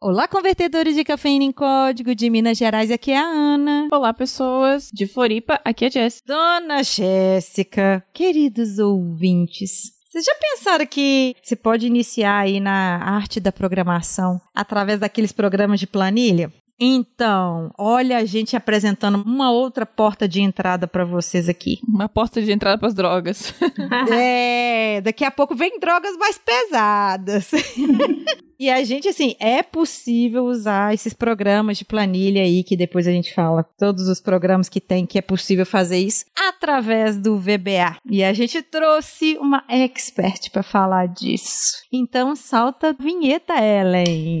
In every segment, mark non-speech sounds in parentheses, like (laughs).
Olá, convertedores de cafeína em código de Minas Gerais, aqui é a Ana. Olá, pessoas de Floripa, aqui é a Jess. Dona Jéssica, queridos ouvintes, vocês já pensaram que você pode iniciar aí na arte da programação através daqueles programas de planilha? Então, olha a gente apresentando uma outra porta de entrada para vocês aqui. Uma porta de entrada para as drogas. (laughs) é, daqui a pouco vem drogas mais pesadas. (laughs) E a gente, assim, é possível usar esses programas de planilha aí, que depois a gente fala, todos os programas que tem que é possível fazer isso, através do VBA. E a gente trouxe uma expert para falar disso. Então, salta a vinheta, Ellen.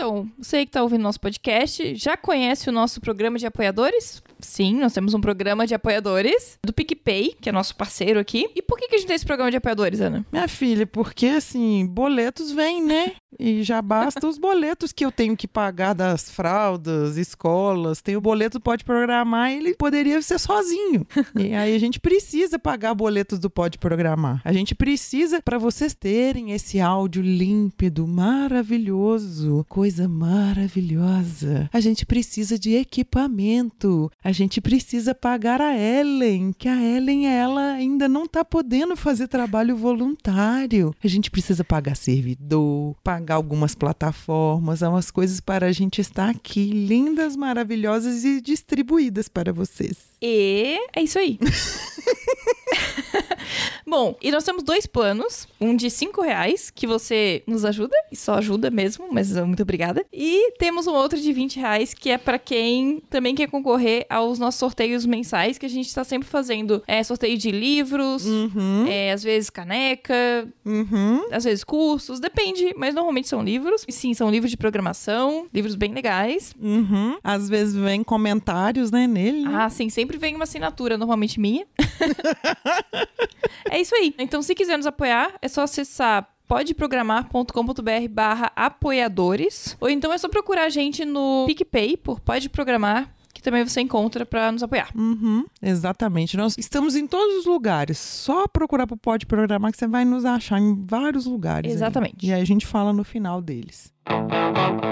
Então, você que está ouvindo nosso podcast, já conhece o nosso programa de apoiadores? Sim, nós temos um programa de apoiadores do PicPay, que é nosso parceiro aqui. E por que, a gente tem esse programa de apoiadores, Ana? Minha filha, porque assim, boletos vêm, né? E já basta os boletos que eu tenho que pagar das fraldas, escolas. Tem o boleto Pode Programar, ele poderia ser sozinho. E aí a gente precisa pagar boletos do Pode Programar. A gente precisa para vocês terem esse áudio límpido, maravilhoso, coisa maravilhosa. A gente precisa de equipamento. A gente precisa pagar a Ellen, que a Ellen ela ainda não tá podendo fazer trabalho voluntário. A gente precisa pagar servidor, pagar algumas plataformas, umas coisas para a gente estar aqui lindas, maravilhosas e distribuídas para vocês. E é isso aí. (laughs) Bom, e nós temos dois planos. Um de 5 reais, que você nos ajuda, e só ajuda mesmo, mas muito obrigada. E temos um outro de 20 reais, que é para quem também quer concorrer aos nossos sorteios mensais, que a gente está sempre fazendo. É sorteio de livros, Uhum, é, às vezes caneca, uhum. às vezes cursos, depende, mas normalmente são livros. E sim, são livros de programação, livros bem legais. Uhum. Às vezes vem comentários, né, nele. né? Ah, sim, sempre vem uma assinatura, normalmente minha. (laughs) é isso aí. Então, se quiser nos apoiar, é só acessar podeprogramar.com.br barra apoiadores. Ou então é só procurar a gente no PicPay por Pode Programar, que também você encontra pra nos apoiar. Uhum, exatamente. Nós estamos em todos os lugares. Só procurar pro Pode Programar que você vai nos achar em vários lugares. aí. Exatamente. E aí a gente fala no final deles. Então,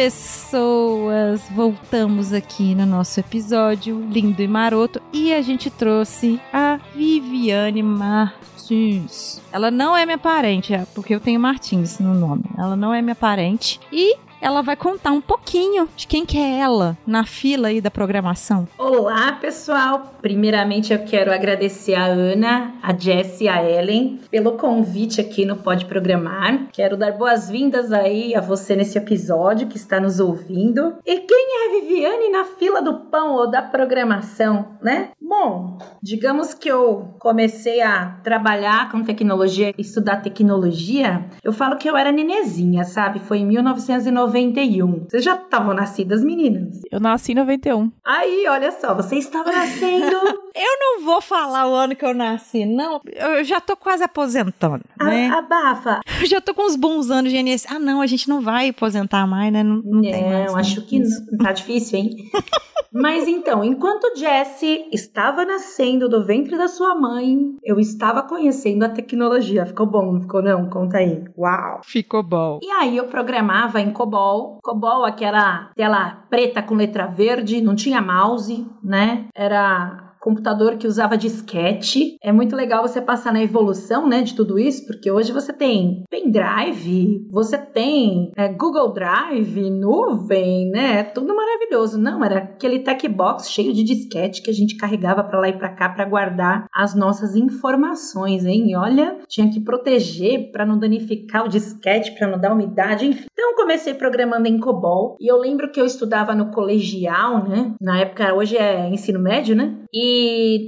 pessoas, voltamos aqui no nosso episódio lindo e maroto e a gente trouxe a Viviane Martins. Ela não é minha parente, é porque eu tenho Martins no nome. Ela não é minha parente e ela vai contar um pouquinho de quem que é ela na fila aí da programação. Olá, pessoal. Primeiramente, eu quero agradecer a Ana, a Jess e a Ellen pelo convite aqui no Pode Programar. Quero dar boas-vindas aí a você nesse episódio que está nos ouvindo. E quem é a Viviane na fila do pão ou da programação, né? Bom, digamos que eu comecei a trabalhar com tecnologia, estudar tecnologia. Eu falo que eu era nenezinha, sabe? Foi em 1991. Vocês já estavam nascidas, meninas? Eu nasci em 91. Aí, olha só, você estava nascendo. (laughs) Eu não vou falar o ano que eu nasci, não. Eu já tô quase aposentando, né? a, abafa. Eu já tô com uns bons anos de INSS. Ah, não, a gente não vai aposentar mais, né? Não, não tem mais. Não, né? acho que não. Tá difícil, hein? (laughs) Mas então, enquanto Jessie estava nascendo do ventre da sua mãe, eu estava conhecendo a tecnologia. Ficou bom, não ficou não? Conta aí. Uau! Ficou bom. E aí eu programava em COBOL. COBOL, aquela tela preta com letra verde, não tinha mouse, né? Era computador que usava disquete. É muito legal você passar na evolução, né, de tudo isso, porque hoje você tem pendrive, você tem é, Google Drive, nuvem, né? Tudo maravilhoso. Não, era aquele tech box cheio de disquete que a gente carregava para lá e para cá para guardar as nossas informações, hein? E olha, tinha que proteger para não danificar o disquete, para não dar umidade, enfim. Então comecei programando em COBOL e eu lembro que eu estudava no colegial, né? Na época, hoje é ensino médio, né? E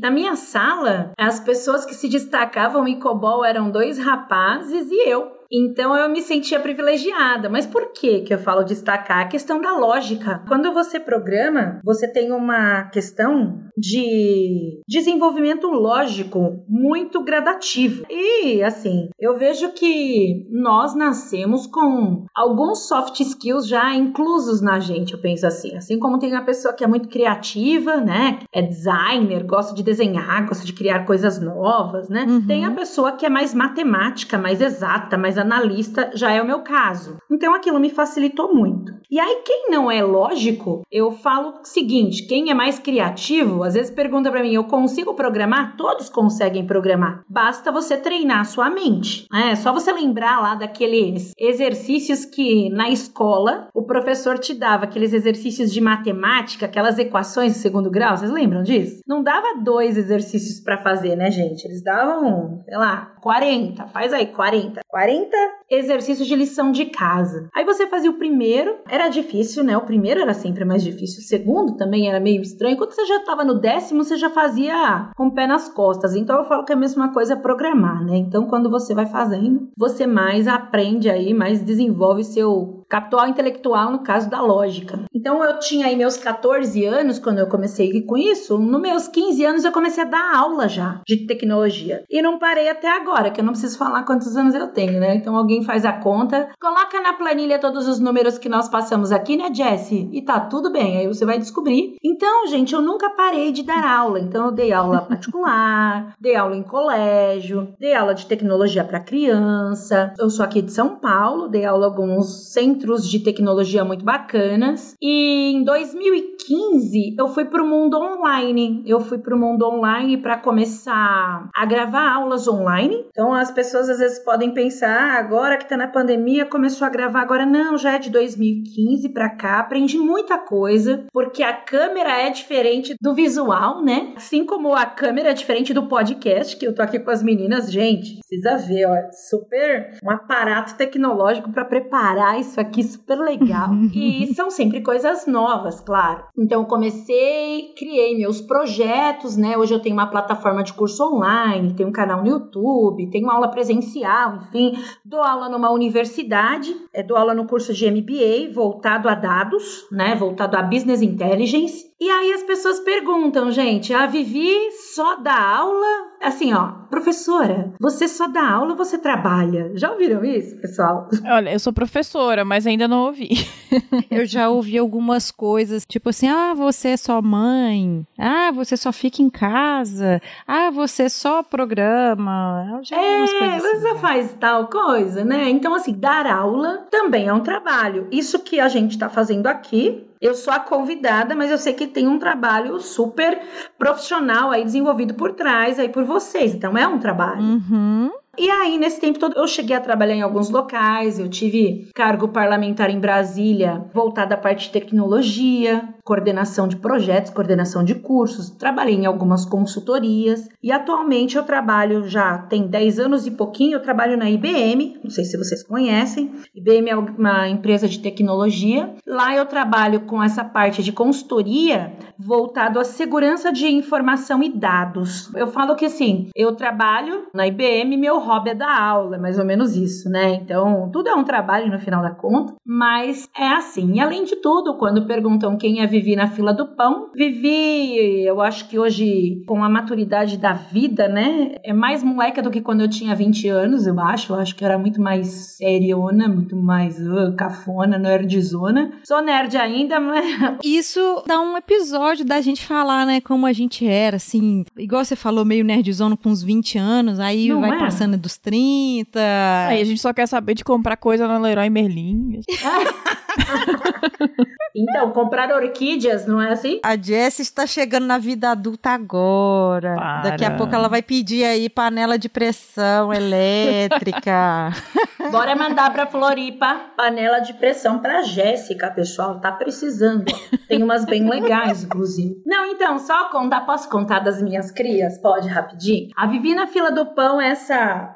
na minha sala, as pessoas que se destacavam em COBOL eram dois rapazes e eu. Então eu me sentia privilegiada. Mas por que que eu falo destacar? A questão da lógica. Quando você programa, você tem uma questão de desenvolvimento lógico muito gradativo. E assim, eu vejo que nós nascemos com alguns soft skills já inclusos na gente, eu penso assim. Assim como tem a pessoa que é muito criativa, né? É designer, gosta de desenhar, gosta de criar coisas novas, né? Uhum. Tem a pessoa que é mais matemática, mais exata, mais analista, já é o meu caso. Então aquilo me facilitou muito. E aí, quem não é lógico, eu falo o seguinte: quem é mais criativo, às vezes pergunta para mim, eu consigo programar? Todos conseguem programar. Basta você treinar a sua mente. É só você lembrar lá daqueles exercícios que na escola o professor te dava, aqueles exercícios de matemática, aquelas equações de segundo grau. Vocês lembram disso? Não dava dois exercícios para fazer, né, gente? Eles davam, sei lá, 40. Faz aí, 40. 40 exercícios de lição de casa. Aí você fazia o primeiro, era difícil, né? O primeiro era sempre mais difícil. O segundo também era meio estranho. Quando você já estava no décimo, você já fazia com o pé nas costas. Então eu falo que é a mesma coisa programar, né? Então quando você vai fazendo, você mais aprende aí, mais desenvolve seu capital intelectual no caso da lógica. Então eu tinha aí meus 14 anos quando eu comecei com isso. Nos meus 15 anos eu comecei a dar aula já de tecnologia. E não parei até agora, que eu não preciso falar quantos anos eu tenho, né? Então alguém faz a conta, coloca na planilha todos os números que nós passamos aqui, né, Jessie? E tá tudo bem, aí você vai descobrir. Então, gente, eu nunca parei de dar aula. Então eu dei aula (laughs) particular, dei aula em colégio, dei aula de tecnologia para criança. Eu sou aqui de São Paulo, dei aula em alguns centros de tecnologia muito bacanas. E em 2015 eu fui para o mundo online. Eu fui para o mundo online para começar a gravar aulas online. Então as pessoas às vezes podem pensar, ah, agora que tá na pandemia começou a gravar agora não, já é de 2015 para cá, aprendi muita coisa, porque a câmera é diferente do visual, né? Assim como a câmera é diferente do podcast, que eu tô aqui com as meninas, gente, precisa ver, ó, super um aparato tecnológico para preparar isso aqui super legal. (laughs) e são sempre coisas novas, claro. Então eu comecei, criei meus projetos, né? Hoje eu tenho uma plataforma de curso online, tenho um canal no YouTube, tenho aula presencial, enfim, dou aula numa universidade, é, dou aula no curso de MBA voltado a dados, né? Voltado a business intelligence. E aí as pessoas perguntam, gente, a Vivi só dá aula? Assim, ó, professora, você só dá aula ou você trabalha? Já ouviram isso, pessoal? (laughs) Olha, eu sou professora, mas ainda não ouvi. (laughs) Eu já ouvi algumas coisas, tipo assim, ah, você é só mãe, ah, você só fica em casa, ah, você só programa. Eu já É, coisas assim, você já. faz tal coisa, né? Então, assim, dar aula também é um trabalho. Isso que a gente tá fazendo aqui, eu sou a convidada, mas eu sei que tem um trabalho super profissional aí desenvolvido por trás aí por vocês. Então, é um trabalho. Uhum. E aí, nesse tempo todo, eu cheguei a trabalhar em alguns locais, eu tive cargo parlamentar em Brasília, voltado à parte de tecnologia, coordenação de projetos, coordenação de cursos, trabalhei em algumas consultorias e atualmente eu trabalho já tem 10 anos e pouquinho, eu trabalho na IBM, não sei se vocês conhecem. IBM é uma empresa de tecnologia. Lá eu trabalho com essa parte de consultoria voltado à segurança de informação e dados. Eu falo que assim, eu trabalho na IBM, meu hobby é dar aula, é mais ou menos isso, né? Então, tudo é um trabalho no final da conta, mas é assim. E além de tudo, quando perguntam quem é Vivi na fila do pão, Vivi, eu acho que hoje, com a maturidade da vida, né? É mais moleca do que quando eu tinha 20 anos, eu acho. Eu acho que eu era muito mais seriona, muito mais uh, cafona, nerdzona. Sou nerd ainda, mas (laughs) Isso dá um episódio da gente falar, né, como a gente era, assim, igual você falou, meio nerdzona com uns 20 anos, aí Não vai é? passando passando dos 30. Aí a gente só quer saber de comprar coisa na Leroy Merlin. (laughs) Então, comprar orquídeas, não é assim? A Jess está chegando na vida adulta agora. Para. Daqui a pouco ela vai pedir aí panela de pressão elétrica. (laughs) Bora mandar pra Floripa panela de pressão pra Jéssica, pessoal. Tá precisando. Tem umas bem legais, inclusive. Não, então, só contar. Posso contar das minhas crias? Pode, rapidinho? A Vivi na fila do pão, é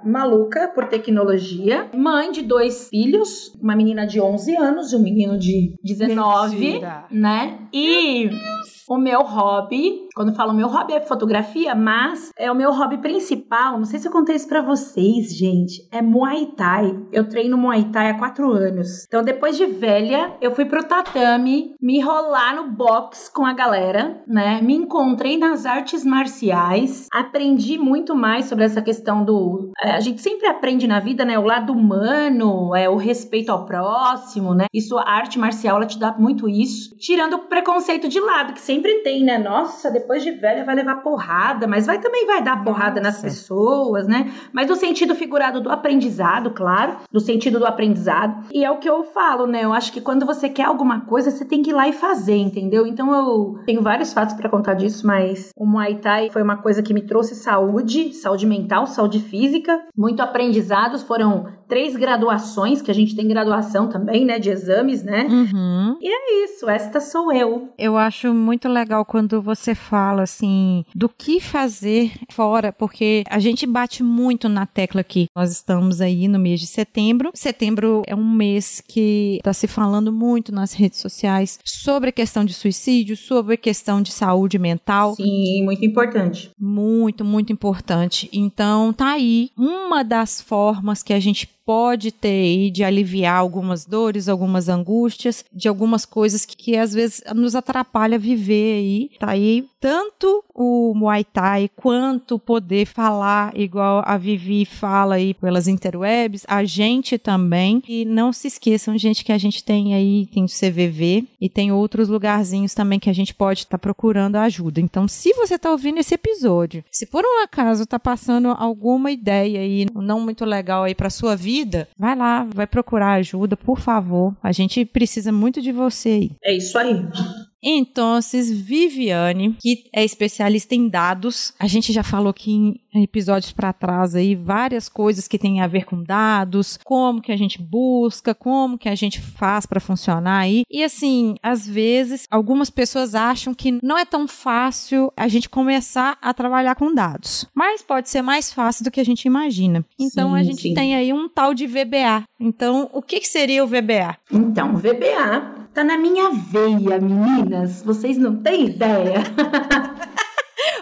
maluca por tecnologia. Mãe de dois filhos. Uma menina de 11 anos e um menino de 19. Mentira. Né? E o meu hobby, quando eu falo meu hobby é fotografia, mas é o meu hobby principal. Não sei se eu contei isso pra vocês, gente. É Muay Thai. Eu treino Muay Thai há quatro anos. Então, depois de velha, eu fui pro tatame, me enrolar no box com a galera, né? Me encontrei nas artes marciais, aprendi muito mais sobre essa questão do. é, a gente sempre aprende na vida, né? O lado humano, é o respeito ao próximo, né? Isso, a arte marcial, ela te dá muito isso. Tirando o preconceito de lado, que sempre tem, né? Nossa, depois de velha vai levar porrada, mas vai também vai dar porrada nas Nossa. pessoas, né? Mas no sentido figurado do aprendizado, claro, no sentido do aprendizado. E é o que eu falo, né? Eu acho que quando você quer alguma coisa, você tem que ir lá e fazer, entendeu? Então eu tenho vários fatos pra contar disso, mas o Muay Thai foi uma coisa que me trouxe saúde, saúde mental, saúde física, muito aprendizados, foram três graduações, que a gente tem graduação também, né, de exames, né? Uhum. É isso, esta sou eu. Eu acho muito legal quando você fala assim do que fazer fora, porque a gente bate muito na tecla aqui. Nós estamos aí no mês de setembro. Setembro é um mês que está se falando muito nas redes sociais sobre a questão de suicídio, sobre a questão de saúde mental. Sim, muito importante. Muito, muito importante. Então, tá aí uma das formas que a gente pode ter aí de aliviar algumas dores, algumas angústias, de algumas coisas que, que às vezes nos atrapalha viver aí. Tá aí tanto o Muay Thai quanto poder falar igual a Vivi fala aí pelas interwebs, a gente também. E não se esqueçam, gente, que a gente tem aí, tem o CVV e tem outros lugarzinhos também que a gente pode estar procurando ajuda. Então, se você está ouvindo esse episódio, se por um acaso está passando alguma ideia aí não muito legal aí para sua vida, vai lá, vai procurar ajuda, por favor. A gente precisa muito de você aí. É isso aí. Então, Viviane, que é especialista em dados, a gente já falou aqui em episódios para trás aí várias coisas que têm a ver com dados, como que a gente busca, como que a gente faz para funcionar aí. E assim, às vezes algumas pessoas acham que não é tão fácil a gente começar a trabalhar com dados, mas pode ser mais fácil do que a gente imagina. Então Sim, a gente sim. tem aí um tal de VBA. Então, o que, que seria o VBA? Então, o VBA tá na minha veia, meninas. Vocês não têm ideia. (laughs)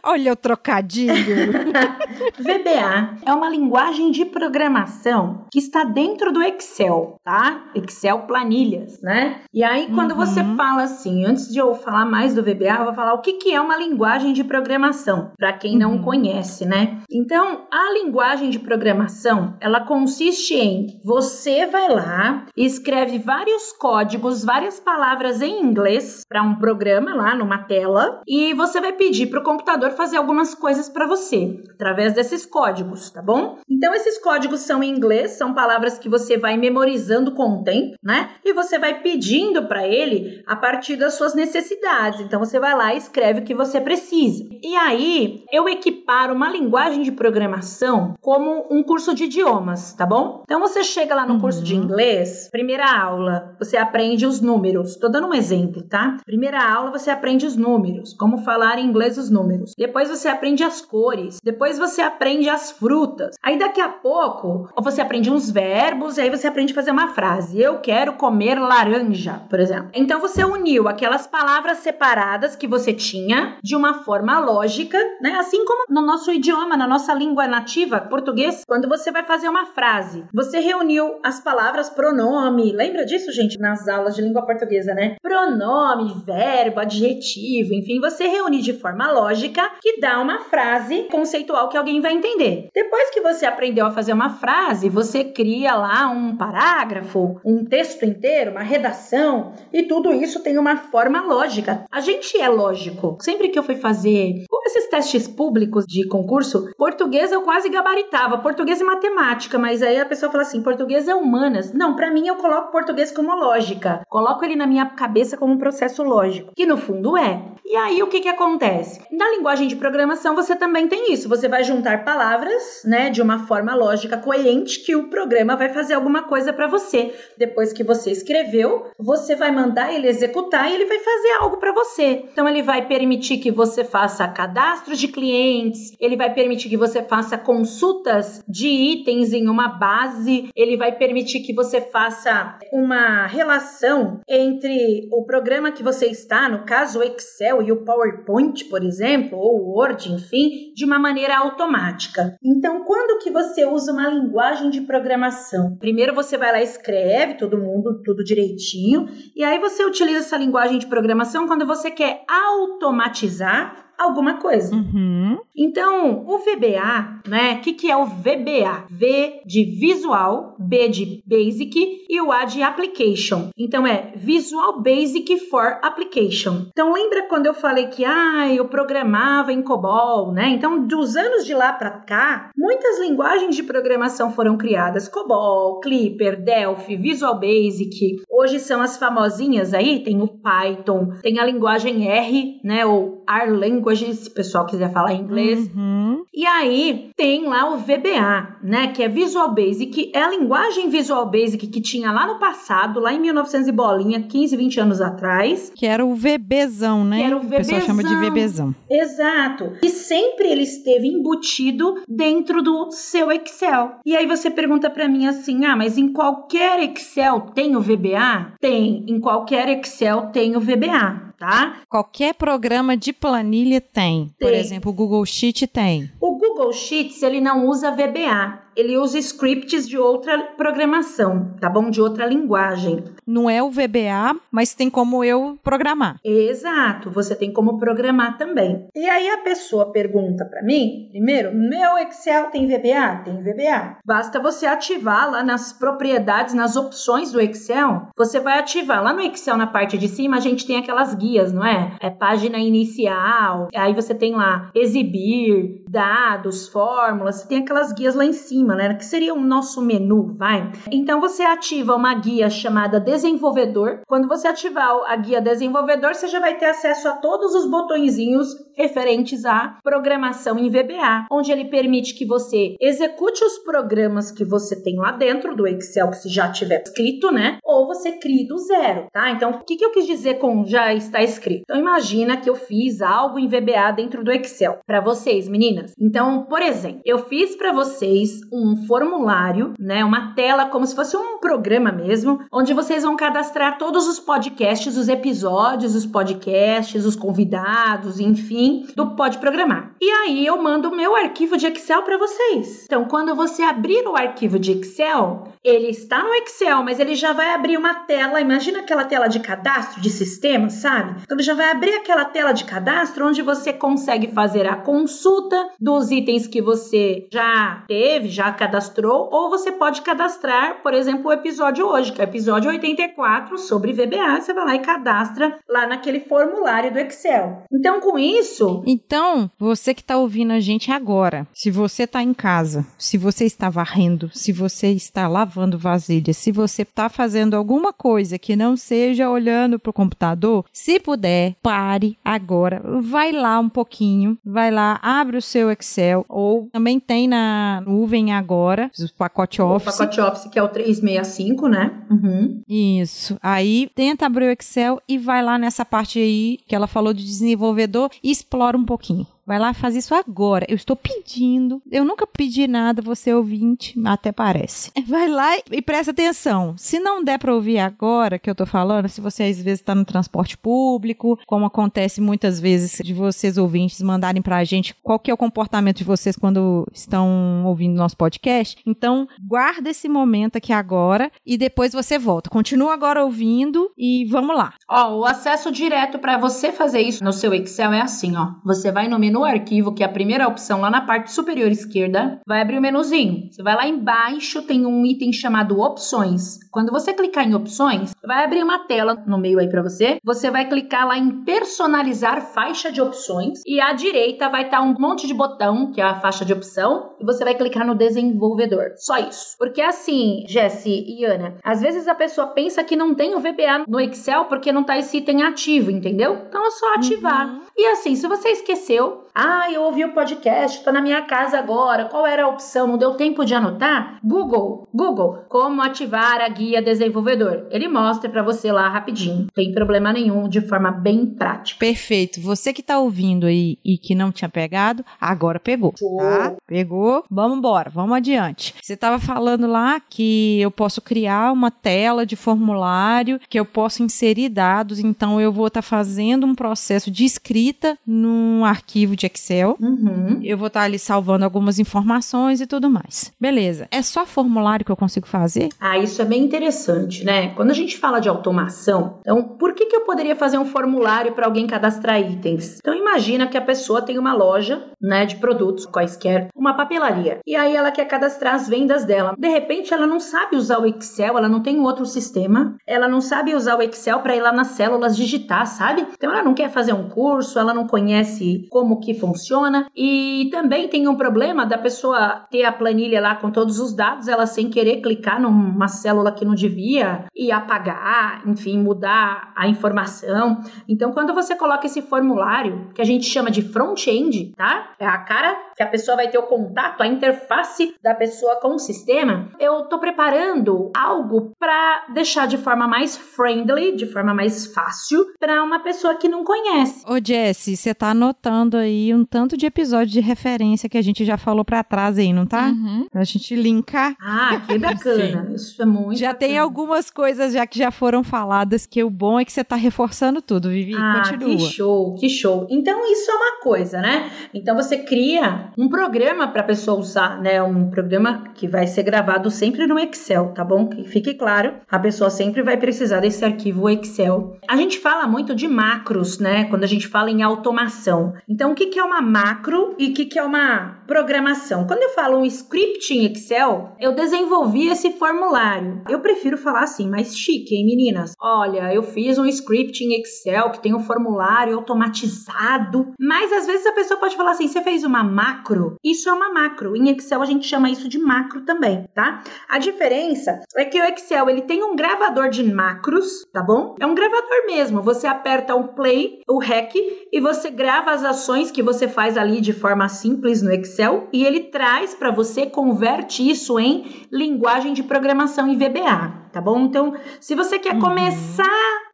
Olha o trocadilho. (laughs) VBA é uma linguagem de programação que está dentro do Excel, tá? Excel planilhas, né? E aí, quando Uhum. você fala assim, antes de eu falar mais do VBA, eu vou falar o que, que é uma linguagem de programação, para quem não Uhum. conhece, né? Então, a linguagem de programação, ela consiste em você vai lá escreve vários códigos, várias palavras em inglês para um programa lá numa tela e você vai pedir para o computador fazer algumas coisas para você através desses códigos, tá bom? Então esses códigos são em inglês, são palavras que você vai memorizando com o tempo, né? E você vai pedindo para ele a partir das suas necessidades. Então você vai lá e escreve o que você precisa. E aí eu equiparo uma linguagem de programação como um curso de idiomas, tá bom? Então você chega lá no Uhum. curso de inglês, primeira aula, você aprende os números. Tô dando um exemplo, tá? Primeira aula você aprende os números, como falar em inglês os números. Depois você aprende as cores, depois você aprende as frutas. Aí daqui a pouco você aprende uns verbos, e aí você aprende a fazer uma frase. Eu quero comer laranja, por exemplo. Então você uniu aquelas palavras separadas que você tinha de uma forma lógica, né? Assim como no nosso idioma, na nossa língua nativa, português, quando você vai fazer uma frase, você reuniu as palavras pronome. Lembra disso, gente, nas aulas de língua portuguesa, né? Pronome, verbo, adjetivo, enfim, você reúne de forma lógica que dá uma frase conceitual que alguém vai entender. Depois que você aprendeu a fazer uma frase, você cria lá um parágrafo, um texto inteiro, uma redação, e tudo isso tem uma forma lógica. A gente é lógico. Sempre que eu fui fazer esses testes públicos de concurso, português eu quase gabaritava, português e matemática, mas aí a pessoa fala assim, português é humanas. Não, para mim eu coloco português como lógica. Coloco ele na minha cabeça como um processo lógico, que no fundo é. E aí o que que acontece? Na linguagem de programação você também tem isso. Você vai juntar palavras, né, de uma forma lógica coerente que o programa vai fazer alguma coisa para você. Depois que você escreveu, você vai mandar ele executar e ele vai fazer algo para você. Então ele vai permitir que você faça cadastros de clientes, ele vai permitir que você faça consultas de itens em uma base, ele vai permitir que você faça uma relação entre o programa que você está, no caso o Excel e o PowerPoint, por exemplo, ou o Word, enfim, de uma maneira automática. Então, quando que você usa uma linguagem de programação? Primeiro você vai lá escreve todo mundo tudo direitinho, e aí você utiliza essa linguagem de programação quando você quer automatizar alguma coisa. Uhum. Então, o VBA, né? O que, que é o VBA? V de visual, B de basic e o A de application. Então, é Visual Basic for Application. Então, lembra quando eu falei que ah, eu programava em COBOL, né? Então, dos anos de lá para cá, muitas linguagens de programação foram criadas. COBOL, Clipper, Delphi, Visual Basic. Hoje são as famosinhas aí, tem o Python, tem a linguagem R, né? Ou R Language, se o pessoal quiser falar inglês. Uhum. E aí tem lá o VBA, né, que é Visual Basic, é a linguagem Visual Basic que tinha lá no passado, lá em 1900 e bolinha, 15, 20 anos atrás. Que era o VBzão, né? Que era o pessoal chama de VBzão. VBzão. Exato. E sempre ele esteve embutido dentro do seu Excel. E aí você pergunta pra mim assim: "Ah, mas em qualquer Excel tem o VBA?" Tem, em qualquer Excel tem o VBA, tá? Qualquer programa de planilha tem. Por Tem. exemplo, o Google Sheet tem. O Google Sheets ele não usa VBA, ele usa scripts de outra programação, tá bom? De outra linguagem. Não é o VBA, mas tem como eu programar. Exato, você tem como programar também. E aí a pessoa pergunta para mim, primeiro, meu Excel tem VBA? Tem VBA. Basta você ativar lá nas propriedades, nas opções do Excel, você vai ativar lá no Excel na parte de cima, a gente tem aquelas guias, não é? É página inicial, aí você tem lá exibir, dados, fórmulas, você tem aquelas guias lá em cima, né? Que seria o nosso menu, vai? Então você ativa uma guia chamada desenvolvedor. Quando você ativar a guia desenvolvedor, você já vai ter acesso a todos os botõezinhos referentes à programação em VBA, onde ele permite que você execute os programas que você tem lá dentro do Excel, que se já tiver escrito, né? Ou você crie do zero, tá? Então, o que, que eu quis dizer com já está escrito? Então, imagina que eu fiz algo em VBA dentro do Excel para vocês, meninas. Então, por exemplo, eu fiz para vocês um formulário, né? Uma tela como se fosse um programa mesmo, onde vocês vão cadastrar todos os podcasts, os episódios, os podcasts, os convidados, enfim, do Pode Programar. E aí eu mando o meu arquivo de Excel para vocês. Então, quando você abrir o arquivo de Excel, ele está no Excel, mas ele já vai abrir uma tela. Imagina aquela tela de cadastro de sistema, sabe? Então, ele já vai abrir aquela tela de cadastro onde você consegue fazer a consulta dos itens que você já teve, já cadastrou, ou você pode cadastrar, por exemplo, o episódio hoje, que é o episódio 84 sobre VBA. Você vai lá e cadastra lá naquele formulário do Excel. Então, com isso, Então, você que está ouvindo a gente agora, se você está em casa, se você está varrendo, se você está lavando vasilha, se você está fazendo alguma coisa que não seja olhando para o computador, se puder, pare agora, vai lá um pouquinho, vai lá, abre o seu Excel, ou também tem na nuvem agora, o pacote o Office. pacote Office, que é o 365, né? Uhum. Isso. Aí tenta abrir o Excel e vai lá nessa parte aí que ela falou de desenvolvedor e explora um pouquinho. Vai lá, faz isso agora. Eu estou pedindo. Eu nunca pedi nada, você é ouvinte, até parece. (laughs) Vai lá e presta atenção. Se não der para ouvir agora que eu tô falando, se você às vezes está no transporte público, como acontece muitas vezes de vocês ouvintes mandarem pra gente qual que é o comportamento de vocês quando estão ouvindo nosso podcast, então guarda esse momento aqui agora e depois você volta. Continua agora ouvindo e vamos lá. Ó, o acesso direto para você fazer isso no seu Excel é assim, ó. Você vai no menu menu arquivo, que é a primeira opção lá na parte superior esquerda, vai abrir o menuzinho. Você vai lá embaixo, tem um item chamado opções. Quando você clicar em opções, vai abrir uma tela no meio aí para você. Você vai clicar lá em personalizar faixa de opções e à direita vai estar um monte de botão, que é a faixa de opção, e você vai clicar no desenvolvedor. Só isso. Porque assim, Jesse e Ana, às vezes a pessoa pensa que não tem o VBA no Excel porque não tá esse item ativo, entendeu? Então é só ativar. Uhum. E assim, se você esqueceu, ah, eu ouvi o podcast, tô na minha casa agora, qual era a opção? Não deu tempo de anotar? Google, Google, como ativar a guia desenvolvedor. Ele mostra para você lá rapidinho. Não tem problema nenhum, de forma bem prática. Perfeito. Você que tá ouvindo aí e que não tinha pegado, agora pegou. Tá? Pegou? Vamos embora, vamos adiante. Você tava falando lá que eu posso criar uma tela de formulário, que eu posso inserir dados, então eu vou estar fazendo um processo de escrita num arquivo de Excel. Uhum. Eu vou estar ali salvando algumas informações e tudo mais. Beleza. É só formulário que eu consigo fazer? Ah, isso é bem interessante, né? Quando a gente fala de automação, então por que, que eu poderia fazer um formulário para alguém cadastrar itens? Então imagina que a pessoa tem uma loja, né, de produtos quaisquer, uma papelaria, e aí ela quer cadastrar as vendas dela. De repente ela não sabe usar o Excel, ela não tem outro sistema, ela não sabe usar o Excel para ir lá nas células digitar, sabe? Então ela não quer fazer um curso, ela não conhece como que funciona e também tem um problema da pessoa ter a planilha lá com todos os dados, ela sem querer clicar numa célula que não devia e apagar, enfim, mudar a informação. Então, quando você coloca esse formulário, que a gente chama de front-end, tá? É a cara que a pessoa vai ter o contato, a interface da pessoa com o sistema. Eu tô preparando algo para deixar de forma mais friendly, de forma mais fácil, para uma pessoa que não conhece. Ô, Jesse, você tá anotando aí um tanto de episódio de referência que a gente já falou pra trás aí, não tá? Uhum. Pra gente linkar. Ah, que bacana. Isso é muito Já tem bacana. algumas coisas já que já foram faladas, que o bom é que você tá reforçando tudo, Vivi. Ah, Continua. que show, que show. Então isso é uma coisa, né? Então você cria um programa para a pessoa usar, né? Um programa que vai ser gravado sempre no Excel, tá bom? Que fique claro, a pessoa sempre vai precisar desse arquivo Excel. A gente fala muito de macros, né? Quando a gente fala em automação. Então o que é uma macro e o que é uma programação? Quando eu falo um script em Excel, eu desenvolvi esse formulário. Eu prefiro falar assim, mais chique, hein, meninas? Olha, eu fiz um script em Excel que tem um formulário automatizado. Mas às vezes a pessoa pode falar assim: você fez uma macro? Isso é uma macro. Em Excel a gente chama isso de macro também, tá? A diferença é que o Excel ele tem um gravador de macros, tá bom? É um gravador mesmo. Você aperta o play, o REC e você grava as ações que você faz ali de forma simples no Excel e ele traz para você, converte isso em linguagem de programação em VBA, tá bom? Então, se você quer começar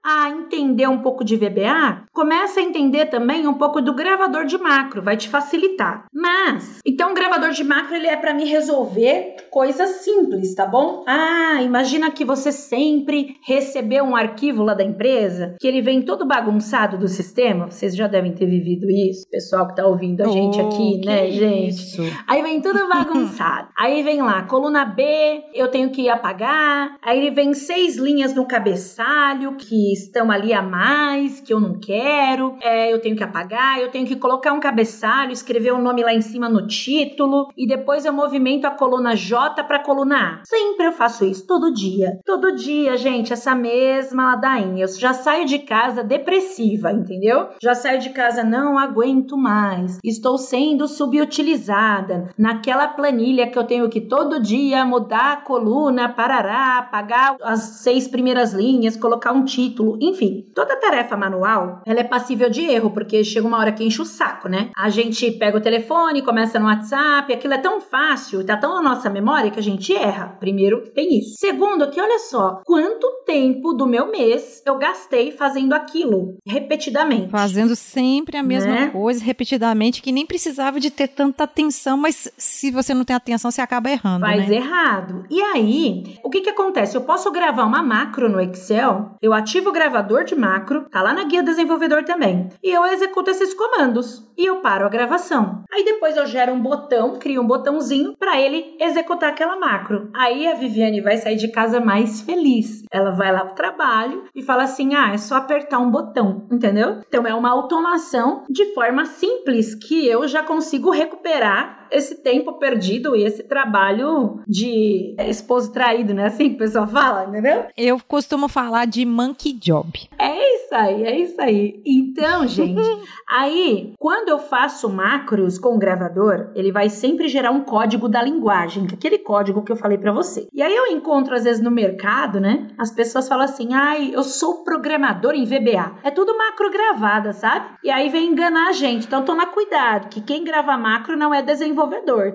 a entender um pouco de VBA, começa a entender também um pouco do gravador de macro, vai te facilitar. Mas, então o gravador de macro ele é para me resolver coisas simples, tá bom? Ah, imagina que você sempre recebeu um arquivo lá da empresa, que ele vem todo bagunçado do sistema, vocês já devem ter vivido isso, pessoal que tá ouvindo a gente Oh, aqui, né, gente? Isso. Aí vem tudo bagunçado. (laughs) Aí vem lá, coluna B, eu tenho que apagar. Aí vem seis linhas no cabeçalho que estão ali a mais, que eu não quero. É, eu tenho que apagar, eu tenho que colocar um cabeçalho, escrever o nome lá em cima no título. E depois eu movimento a coluna J para a coluna A. Sempre eu faço isso, todo dia. Todo dia, gente, essa mesma ladainha. Eu já saio de casa depressiva, entendeu? Já saio de casa, não aguento mais. Estou sendo subutilizada naquela planilha que eu tenho que todo dia mudar a coluna, parará, apagar as seis primeiras linhas, colocar um título, enfim. Toda tarefa manual, ela é passível de erro, porque chega uma hora que enche o saco, né? A gente pega o telefone, começa no WhatsApp, aquilo é tão fácil, tá tão na nossa memória que a gente erra. Primeiro, tem isso. Segundo, que olha só, quanto tempo do meu mês eu gastei fazendo aquilo repetidamente. Fazendo sempre a mesma Né? coisa, repetidamente, que nem precisava de ter tanta atenção, mas se você não tem atenção, você acaba errando, Faz né? errado. E aí, o que que acontece? Eu posso gravar uma macro no Excel, eu ativo o gravador de macro, tá lá na guia desenvolvedor também, e eu executo esses comandos e eu paro a gravação. Aí depois eu gero um botão, crio um botãozinho para ele executar aquela macro. Aí a Viviane vai sair de casa mais feliz. Ela vai lá pro trabalho e fala assim: "Ah, é só apertar um botão", entendeu? Então é uma automação de forma simples que eu já consigo recuperar esse tempo perdido e esse trabalho de esposo traído, né? Assim que o pessoal fala, entendeu? Eu costumo falar de monkey job. É isso aí, é isso aí. Então, gente, (laughs) aí quando eu faço macros com o gravador, ele vai sempre gerar um código da linguagem, que é aquele código que eu falei para você. E aí eu encontro às vezes no mercado, né? As pessoas falam assim: "Ai, eu sou programador em VBA". É tudo macro gravada, sabe? E aí vem enganar a gente. Então toma cuidado, que quem grava macro não é desenvolvedor,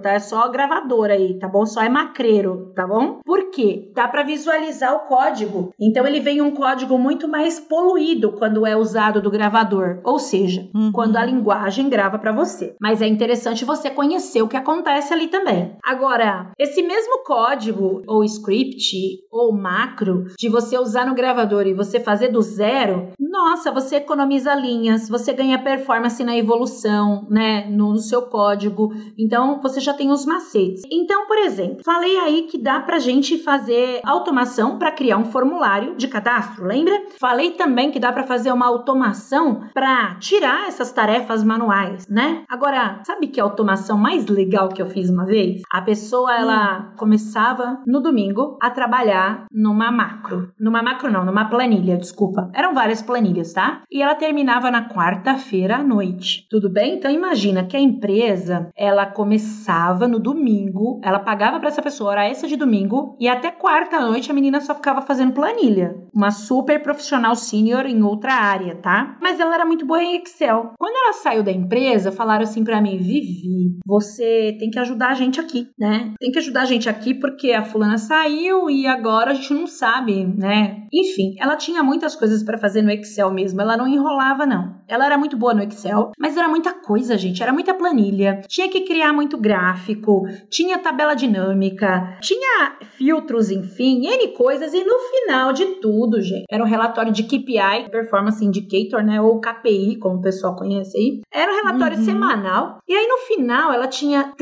tá? É só gravador aí, tá bom? Só é macreiro, tá bom? Por quê? Dá para visualizar o código. Então ele vem um código muito mais poluído quando é usado do gravador, ou seja, Uhum. quando a linguagem grava para você. Mas é interessante você conhecer o que acontece ali também. Agora, esse mesmo código ou script ou macro de você usar no gravador e você fazer do zero, nossa, você economiza linhas, você ganha performance na evolução, né, no, no seu código. Então, você já tem os macetes. Então, por exemplo, falei aí que dá pra gente fazer automação para criar um formulário de cadastro, lembra? Falei também que dá para fazer uma automação para tirar essas tarefas manuais, né? Agora, sabe que a automação mais legal que eu fiz uma vez? A pessoa ela começava no domingo a trabalhar numa macro, numa macro não, numa planilha, desculpa. Eram várias planilhas, tá? E ela terminava na quarta-feira à noite. Tudo bem? Então imagina que a empresa, ela começava no domingo, ela pagava para essa pessoa hora essa de domingo e até quarta à noite a menina só ficava fazendo planilha. Uma super profissional sênior em outra área, tá? Mas ela era muito boa em Excel. Quando ela saiu da empresa, falaram assim para mim: "Vivi, você tem que ajudar a gente aqui, né? Tem que ajudar a gente aqui porque a fulana saiu e agora a gente não sabe, né? Enfim, ela tinha muitas coisas para fazer no Excel mesmo, ela não enrolava não. Ela era muito boa no Excel, mas era muita coisa, gente, era muita planilha. Tinha que criar muito gráfico, tinha tabela dinâmica, tinha filtros, enfim, N coisas e no final de tudo, gente, era um relatório de KPI, Performance Indicator, né, ou KPI, como o pessoal conhece aí. Era um relatório Uhum. semanal e aí no final ela tinha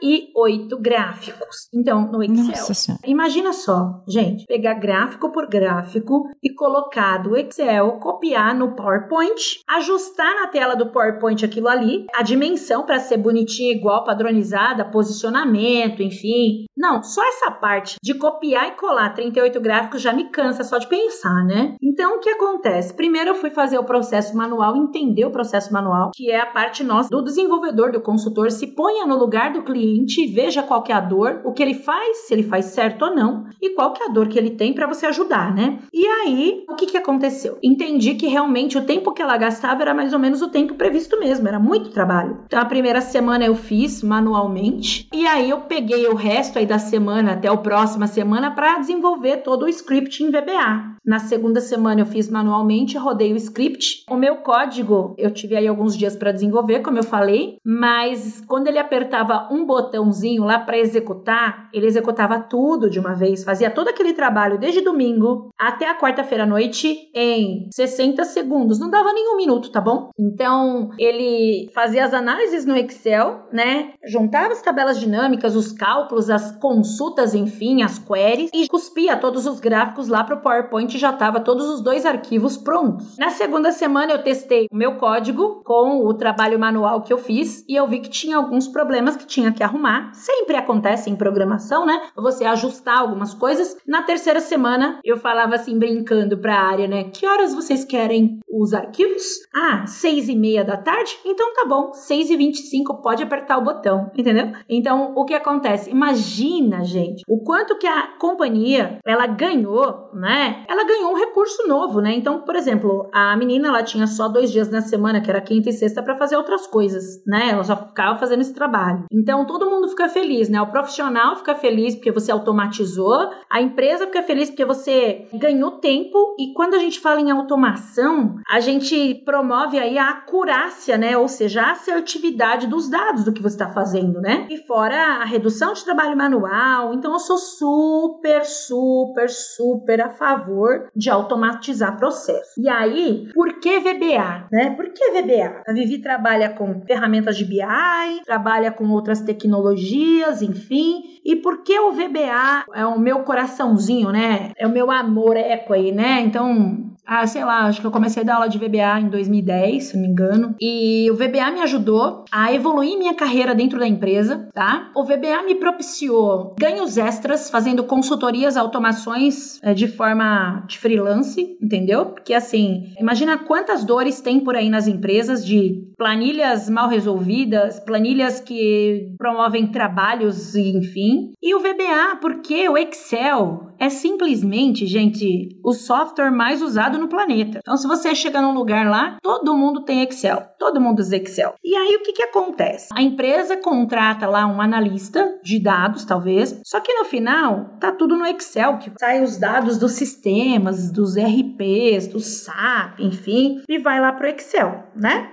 38 gráficos. Então, no Excel, Nossa senhora. Imagina só, gente, pegar gráfico por gráfico e colocar do Excel, copiar no PowerPoint, ajustar na tela do PowerPoint aquilo ali, a dimensão para ser bonitinha, igual, padronizada, posicionamento, enfim. Não, só essa parte de copiar e colar 38 gráficos já me cansa só de pensar, né? Então, o que acontece? Primeiro eu fui fazer o processo manual, entender o processo manual, que é a parte nossa do desenvolvedor, do consultor, se ponha no lugar do cliente e veja qual que é a dor, o que ele faz, se ele faz certo ou não, e qual que é a dor que ele tem para você ajudar, né? E aí, que que aconteceu? Entendi que realmente o tempo que ela gastava era mais ou menos o tempo previsto mesmo, era muito trabalho. Então, a primeira semana eu fiz manualmente, e aí eu peguei o resto aí da semana até a próxima semana para desenvolver todo o script em VBA. Na segunda semana eu fiz manualmente, rodei o script. O meu código, eu tive aí alguns dias para desenvolver, como eu falei, mas quando ele apertava um botãozinho lá para executar, ele executava tudo de uma vez, fazia todo aquele trabalho desde domingo até a quarta-feira à noite em 60 segundos, não dava nem um minuto, tá bom? Então, ele fazia as análises no Excel, né? Juntava as tabelas dinâmicas, os cálculos, as consultas, enfim, as queries e cuspia todos os gráficos lá pro PowerPoint e já tava todos os dois arquivos prontos. Na segunda semana eu testei o meu código com o trabalho manual que eu fiz e eu vi que tinha alguns problemas que tinha que arrumar. Sempre acontece em programação, né? Você ajustar algumas coisas. Na terceira semana eu falava assim brincando para a área, né? Que horas vocês querem os arquivos? Ah, seis e meia da tarde? Então tá bom, seis e vinte e cinco pode apertar o botão, entendeu? Então o que acontece? Imagina, gente, o quanto que a companhia ela ganhou, né? Ela ganhou um recurso novo, né? Então, por exemplo, a menina ela tinha só dois dias na semana, que era quinta e sexta, para fazer outras coisas, né? Ela só ficava fazendo esse trabalho. Então todo mundo fica feliz, né? O profissional fica feliz porque você automatizou, a empresa fica feliz porque você ganhou tempo e quando a gente fala em automação, a gente promove aí a acurácia, né? Ou seja, a assertividade dos dados do que você está fazendo, né? E fora a redução de trabalho manual. Então eu sou super, super, super a favor de automatizar processo. E aí, por que VBA? Né? Por que VBA? A Vivi trabalha com ferramentas de BI, trabalha com outras tecnologias, enfim. E por que o VBA é o meu coraçãozinho, né? É o meu amor eco aí, né? Então, ah, sei lá, acho que eu comecei a dar aula de VBA em 2010, se não me engano. E o VBA me ajudou a evoluir minha carreira dentro da empresa, tá? O VBA me propiciou ganhos extras fazendo consultorias, automações é, de forma de freelance, entendeu? Porque assim, imagina quantas dores tem por aí nas empresas de planilhas mal resolvidas, planilhas que promovem trabalhos, enfim. E o VBA, porque o Excel é simplesmente, gente, o software mais usado no planeta. Então, se você chega num lugar lá, todo mundo tem Excel, todo mundo usa Excel. E aí, o que, que acontece? A empresa contrata lá um analista de dados, talvez, só que no final, tá tudo no Excel, que sai os dados dos sistemas, dos RPs, do SAP, enfim, e vai lá pro Excel, né?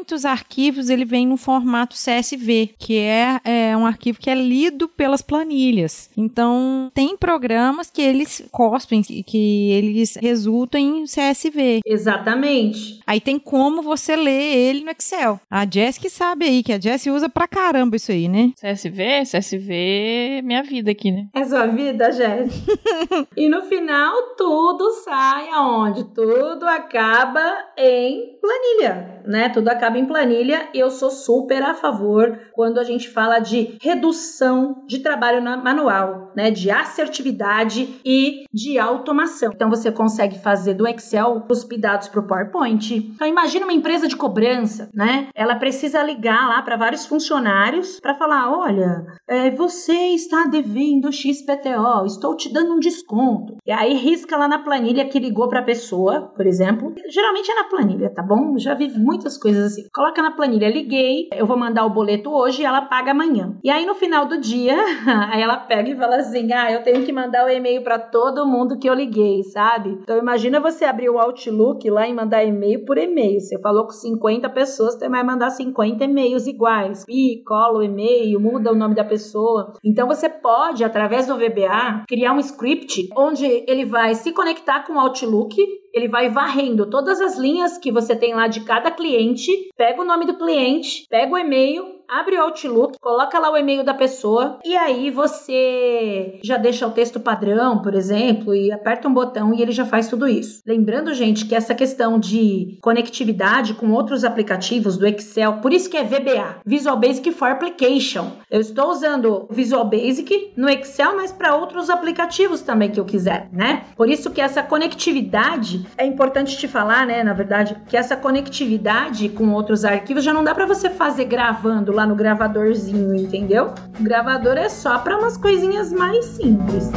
Muitos arquivos ele vem no formato CSV, que é, é um arquivo que é lido pelas planilhas. Então, tem programas que eles cospem, que eles resultam em CSV. Exatamente. Aí tem como você ler ele no Excel. A Jess que sabe aí, que a Jess usa pra caramba isso aí, né? CSV? CSV é minha vida aqui, né? É sua vida, Jéssica. (laughs) e no final, tudo sai aonde? Tudo acaba em planilha, né? Tudo acaba em planilha. Eu sou super a favor quando a gente fala de redução de trabalho manual, né? De assertividade e de automação. Então você consegue fazer do Excel os dados para o PowerPoint. Então imagina uma empresa de cobrança, né? Ela precisa ligar lá para vários funcionários para falar, olha, é, você está devendo XPTO, estou te dando um desconto. E aí risca lá na planilha que ligou para a pessoa, por exemplo. Geralmente é na planilha, tá bom? Já vi muitas coisas assim. Coloca na planilha, liguei, eu vou mandar o boleto hoje e ela paga amanhã. E aí no final do dia, (laughs) aí ela pega e fala assim: "Ah, eu tenho que mandar o e-mail para todo mundo que eu liguei, sabe?" Então imagina você abrir o Outlook lá e mandar e-mail por e-mail. Você falou com 50 pessoas, você vai mandar 50 e-mails iguais. Pi, cola o e-mail, muda o nome da pessoa. Então você pode, através do VBA, criar um script onde ele vai se conectar com o Outlook ele vai varrendo todas as linhas que você tem lá de cada cliente, pega o nome do cliente, pega o e-mail, abre o Outlook, coloca lá o e-mail da pessoa e aí você já deixa o texto padrão, por exemplo, e aperta um botão e ele já faz tudo isso. Lembrando, gente, que essa questão de conectividade com outros aplicativos do Excel, por isso que é VBA, Visual Basic for Application. Eu estou usando Visual Basic no Excel, mas para outros aplicativos também que eu quiser, né? Por isso que essa conectividade é importante te falar, né, na verdade, que essa conectividade com outros arquivos já não dá para você fazer gravando lá no gravadorzinho, entendeu? O gravador é só para umas coisinhas mais simples.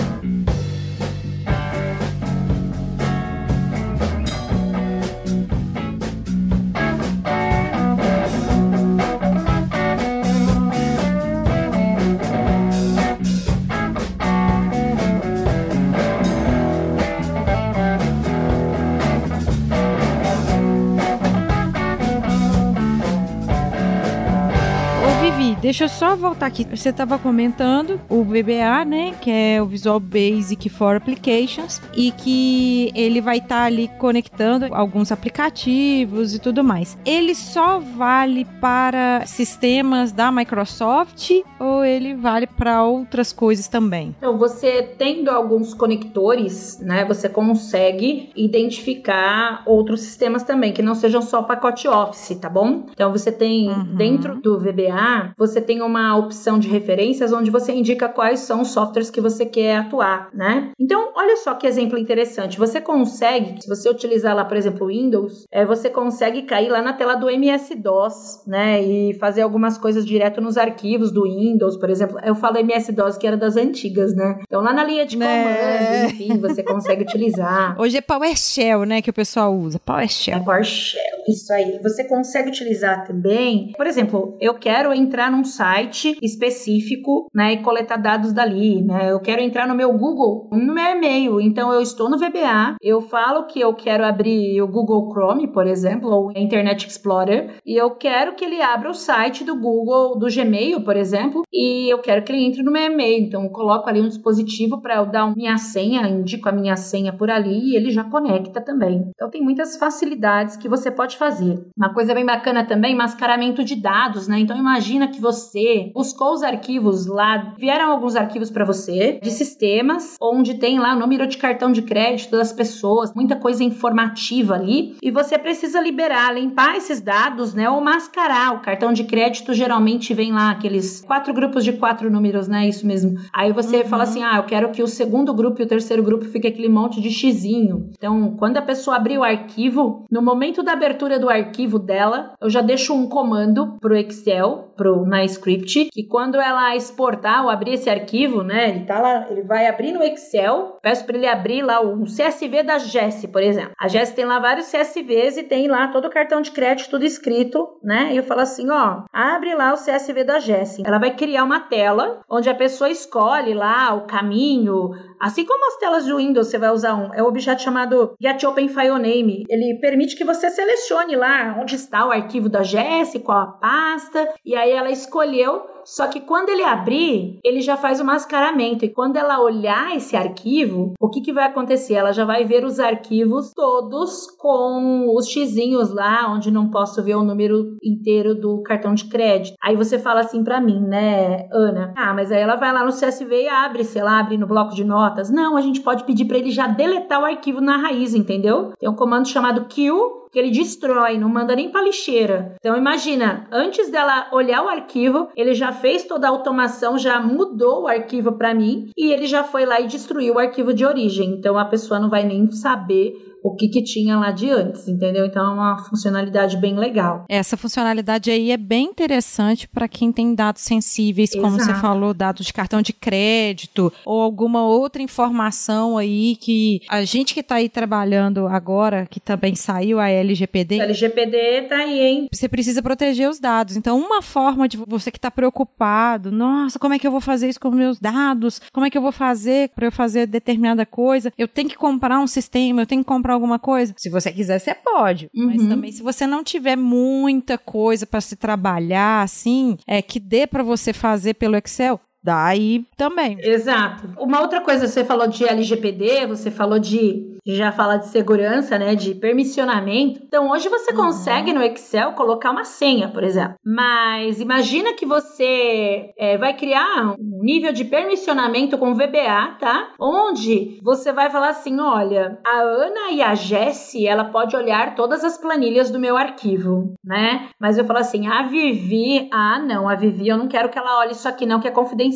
Deixa eu só voltar aqui. Você estava comentando o VBA, né? Que é o Visual Basic for Applications. E que ele vai estar ali conectando alguns aplicativos e tudo mais. Ele só vale para sistemas da Microsoft ou ele vale para outras coisas também? Então, você tendo alguns conectores, né, você consegue identificar outros sistemas também, que não sejam só pacote Office, tá bom? Então, você tem Uhum. dentro do VBA, você tem uma opção de referências onde você indica quais são os softwares que você quer atuar, né? Então, olha só que exemplo interessante. Você consegue, se você utilizar lá, por exemplo, o Windows, é, você consegue cair lá na tela do MS-DOS, né, e fazer algumas coisas direto nos arquivos do Windows, por exemplo. Eu falo MS-DOS que era das antigas, né? Então, lá na linha de Né? comando, enfim, você consegue utilizar. (laughs) Hoje é PowerShell, né? Que o pessoal usa. É PowerShell. PowerShell, isso aí. Você consegue utilizar também, por exemplo, eu quero entrar num site específico, né, e coletar dados dali, né? Eu quero entrar no meu Google, no meu e-mail. Então eu estou no VBA, eu falo que eu quero abrir o Google Chrome, por exemplo, ou Internet Explorer, e eu quero que ele abra o site do Google, do Gmail, por exemplo, e eu quero que ele entre no meu e-mail. Então eu coloco ali um dispositivo para eu dar minha senha, indico a minha senha por ali e ele já conecta também. Então tem muitas facilidades que você pode fazer. Uma coisa bem bacana também, mascaramento de dados, né? Então imagina que você buscou os arquivos lá, vieram alguns arquivos para você de sistemas onde tem lá o número de cartão de crédito das pessoas, muita coisa informativa ali, e você precisa liberar, limpar esses dados, né? Ou mascarar. O cartão de crédito geralmente vem lá aqueles quatro grupos de quatro números, né? Isso mesmo. Aí você uhum. fala assim: "Ah, eu quero que o segundo grupo e o terceiro grupo fique aquele monte de xizinho". Então, quando a pessoa abrir o arquivo, no momento da abertura do arquivo dela, eu já deixo um comando pro Excel, pro na script, que quando ela exportar ou abrir esse arquivo, né, ele tá lá, ele vai abrir no Excel, peço para ele abrir lá o CSV da Jess, por exemplo. A Jess tem lá vários CSVs e tem lá todo o cartão de crédito tudo escrito, né? E eu falo assim, ó, abre lá o CSV da Jess. Ela vai criar uma tela onde a pessoa escolhe lá o caminho, assim como as telas do Windows, você vai usar um, é um objeto chamado Get Open File Name. Ele permite que você selecione lá onde está o arquivo da Jess, qual a pasta, e aí ela escolheu só que quando ele abrir, ele já faz o mascaramento. E quando ela olhar esse arquivo, o que, que vai acontecer? Ela já vai ver os arquivos todos com os xizinhos lá, onde não posso ver o número inteiro do cartão de crédito. Aí você fala assim para mim, né, Ana? Ah, mas aí ela vai lá no CSV e abre, sei lá, abre no bloco de notas. Não, a gente pode pedir para ele já deletar o arquivo na raiz, entendeu? Tem um comando chamado kill que ele destrói, não manda nem para lixeira. Então imagina, antes dela olhar o arquivo, ele já fez toda a automação, já mudou o arquivo para mim e ele já foi lá e destruiu o arquivo de origem. Então a pessoa não vai nem saber o que, que tinha lá de antes, entendeu? Então é uma funcionalidade bem legal. Essa funcionalidade aí é bem interessante para quem tem dados sensíveis, como Exato. você falou, dados de cartão de crédito ou alguma outra informação aí que a gente que está aí trabalhando agora, que também saiu a LGPD. A LGPD tá aí, hein? Você precisa proteger os dados. Então, uma forma de você que está preocupado, nossa, como é que eu vou fazer isso com meus dados? Como é que eu vou fazer para eu fazer determinada coisa? Eu tenho que comprar um sistema, eu tenho que comprar alguma coisa? Se você quiser, você pode. Uhum. Mas também, se você não tiver muita coisa para se trabalhar, assim, é que dê para você fazer pelo Excel, daí também. Exato. Uma outra coisa, você falou de LGPD, você falou de já fala de segurança, né, de permissionamento. Então, hoje você uhum. consegue no Excel colocar uma senha, por exemplo. Mas imagina que você é, vai criar um nível de permissionamento com VBA, tá? Onde você vai falar assim, olha, a Ana e a Jessie, ela pode olhar todas as planilhas do meu arquivo, né? Mas eu falo assim, a Vivi, ah, não, a Vivi, eu não quero que ela olhe isso aqui não, que é confidencial.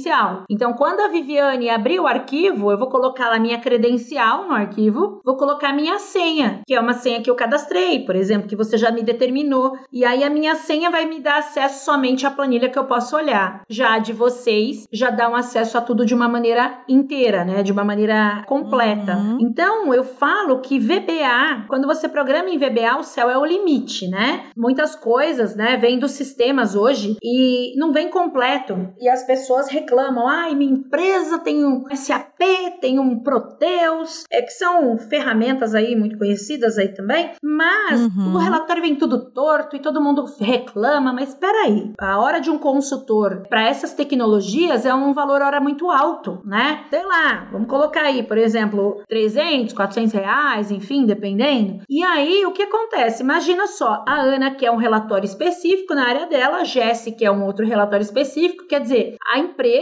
Então, quando a Viviane abrir o arquivo, eu vou colocar a minha credencial no arquivo vou colocar minha senha, que é uma senha que eu cadastrei, por exemplo, que você já me determinou. E aí a minha senha vai me dar acesso somente à planilha que eu posso olhar. Já a de vocês já dá um acesso a tudo de uma maneira inteira, né? De uma maneira completa. Uhum. Então, eu falo que VBA, quando você programa em VBA, o céu é o limite, né? Muitas coisas, né, vêm dos sistemas hoje e não vem completo. E as pessoas reclamam: ai, minha empresa tem um SAP, tem um Proteus, é que são ferramentas aí muito conhecidas aí também, mas uhum. o relatório vem tudo torto e todo mundo reclama, mas espera aí, a hora de um consultor para essas tecnologias é um valor hora muito alto, né? Sei lá, vamos colocar aí, por exemplo, 300, 400 reais, enfim, dependendo. E aí, o que acontece? Imagina só, a Ana quer um relatório específico na área dela, a Jessie quer um outro relatório específico, quer dizer, a empresa,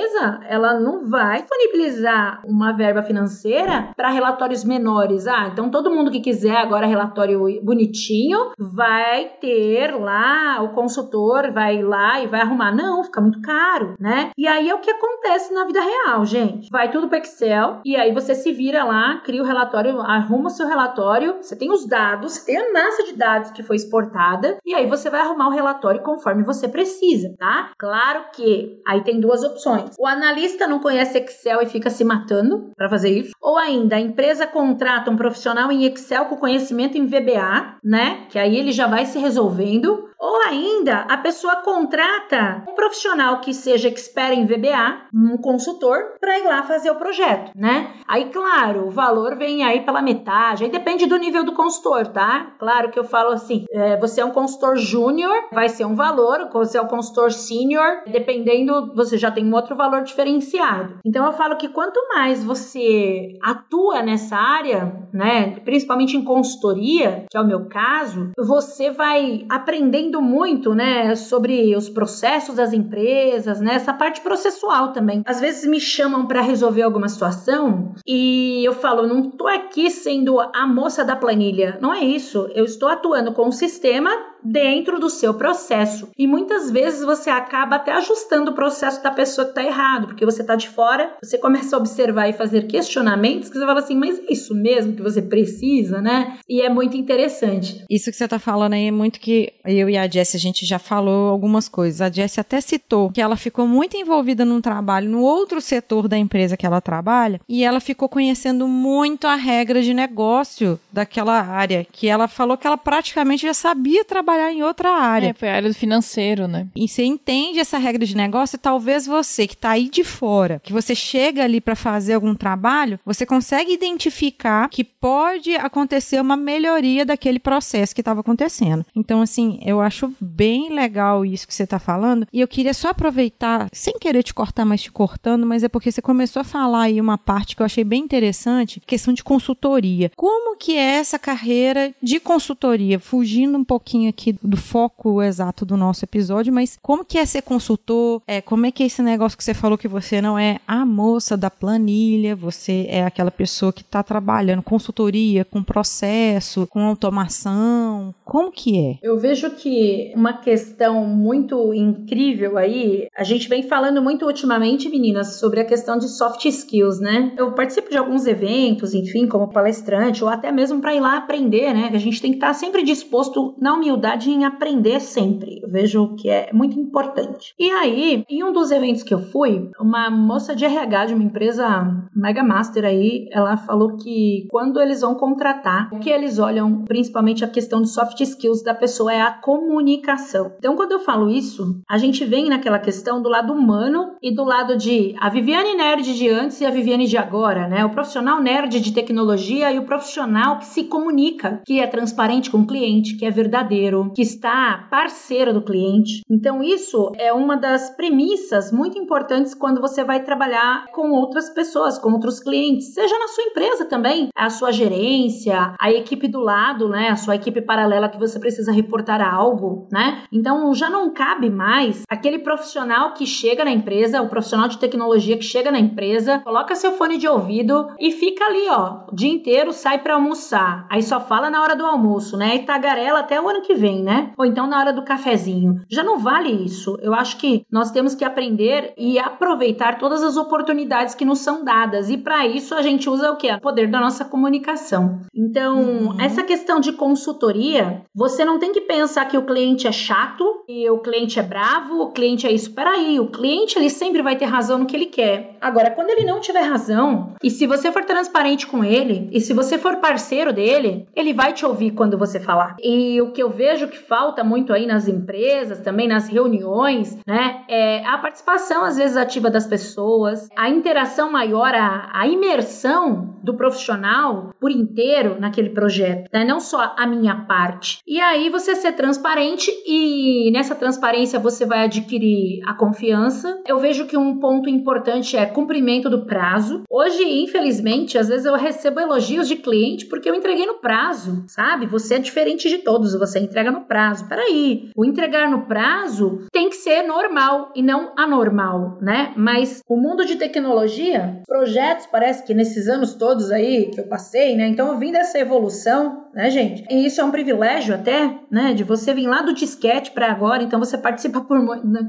ela não vai disponibilizar uma verba financeira para relatórios menores ah, então todo mundo que quiser agora relatório bonitinho vai ter lá, o consultor vai lá e vai arrumar. Não, fica muito caro, né? E aí é o que acontece na vida real, gente. Vai tudo para Excel e aí você se vira lá, cria o relatório, arruma o seu relatório, você tem os dados, tem a massa de dados que foi exportada e aí você vai arrumar o relatório conforme você precisa, tá? Claro que aí tem duas opções. O analista não conhece Excel e fica se matando para fazer isso, ou ainda a empresa contrata um profissional em Excel com conhecimento em VBA, né? Que aí ele já vai se resolvendo. Ou ainda, a pessoa contrata um profissional que seja expert em VBA, um consultor, para ir lá fazer o projeto, né? Aí, claro, o valor vem aí pela metade, aí depende do nível do consultor, tá? Claro que eu falo assim, é, você é um consultor júnior, vai ser um valor, você é um consultor sênior, dependendo, você já tem um outro valor diferenciado. Então eu falo que quanto mais você atua nessa área, né, principalmente em consultoria, que é o meu caso, você vai aprendendo muito, né, sobre os processos das empresas, né, essa parte processual também. Às vezes me chamam para resolver alguma situação e eu falo, não tô aqui sendo a moça da planilha, não é isso. Eu estou atuando com o sistema dentro do seu processo. E muitas vezes você acaba até ajustando o processo da pessoa que está errado, porque você está de fora, você começa a observar e fazer questionamentos que você fala assim, mas é isso mesmo que você precisa, né? E é muito interessante. Isso que você está falando aí é muito que eu e a Jessie, a gente já falou algumas coisas. A Jessie até citou que ela ficou muito envolvida num trabalho no outro setor da empresa que ela trabalha e ela ficou conhecendo muito a regra de negócio daquela área, que ela falou que ela praticamente já sabia trabalhar trabalhar em outra área. É, foi a área do financeiro, né? E você entende essa regra de negócio, talvez você que está aí de fora, que você chega ali para fazer algum trabalho, você consegue identificar que pode acontecer uma melhoria daquele processo que estava acontecendo. Então, assim, eu acho bem legal isso que você está falando. E eu queria só aproveitar, sem querer te cortar, mas te cortando, mas é porque você começou a falar aí uma parte que eu achei bem interessante, questão de consultoria. Como que é essa carreira de consultoria? Fugindo um pouquinho aqui aqui do foco exato do nosso episódio, mas como que é ser consultor? É, como é que é esse negócio que você falou que você não é a moça da planilha, você é aquela pessoa que está trabalhando consultoria com processo, com automação. Como que é? Eu vejo que uma questão muito incrível aí, a gente vem falando muito ultimamente, meninas, sobre a questão de soft skills, né? Eu participo de alguns eventos, enfim, como palestrante, ou até mesmo para ir lá aprender, né? Que a gente tem que estar sempre disposto na humildade em aprender sempre. Eu vejo que é muito importante. E aí, em um dos eventos que eu fui, uma moça de RH de uma empresa Mega Master aí, ela falou que quando eles vão contratar, o que eles olham, principalmente a questão de soft skills da pessoa é a comunicação. Então, quando eu falo isso, a gente vem naquela questão do lado humano e do lado de a Viviane nerd de antes e a Viviane de agora, né? O profissional nerd de tecnologia e o profissional que se comunica, que é transparente com o cliente, que é verdadeiro, que está parceiro do cliente. Então, isso é uma das premissas muito importantes quando você vai trabalhar com outras pessoas, com outros clientes, seja na sua empresa também, a sua gerência, a equipe do lado, né, a sua equipe paralela que você precisa reportar algo, né? Então, já não cabe mais aquele profissional que chega na empresa, o profissional de tecnologia que chega na empresa, coloca seu fone de ouvido e fica ali, ó, o dia inteiro, sai para almoçar, aí só fala na hora do almoço, né? E tagarela até o ano que vem né? Ou então na hora do cafezinho. Já não vale isso. Eu acho que nós temos que aprender e aproveitar todas as oportunidades que nos são dadas. E para isso a gente usa o que? O poder da nossa comunicação. Então, uhum. essa questão de consultoria, você não tem que pensar que o cliente é chato e o cliente é bravo, o cliente é isso. Peraí, o cliente ele sempre vai ter razão no que ele quer. Agora, quando ele não tiver razão, e se você for transparente com ele, e se você for parceiro dele, ele vai te ouvir quando você falar. E o que eu vejo que falta muito aí nas empresas, também nas reuniões, né? É a participação, às vezes, ativa das pessoas, a interação maior, a, a imersão do profissional por inteiro naquele projeto, né? Não só a minha parte. E aí você ser transparente e nessa transparência você vai adquirir a confiança. Eu vejo que um ponto importante é cumprimento do prazo. Hoje, infelizmente, às vezes eu recebo elogios de cliente porque eu entreguei no prazo, sabe? Você é diferente de todos, você entrega no prazo. Peraí, o entregar no prazo tem que ser normal e não anormal, né? Mas o mundo de tecnologia, projetos, parece que nesses anos todos aí que eu passei, né? Então eu vim dessa evolução, né, gente? E isso é um privilégio até, né? De você vir lá do disquete para agora, então você participa por,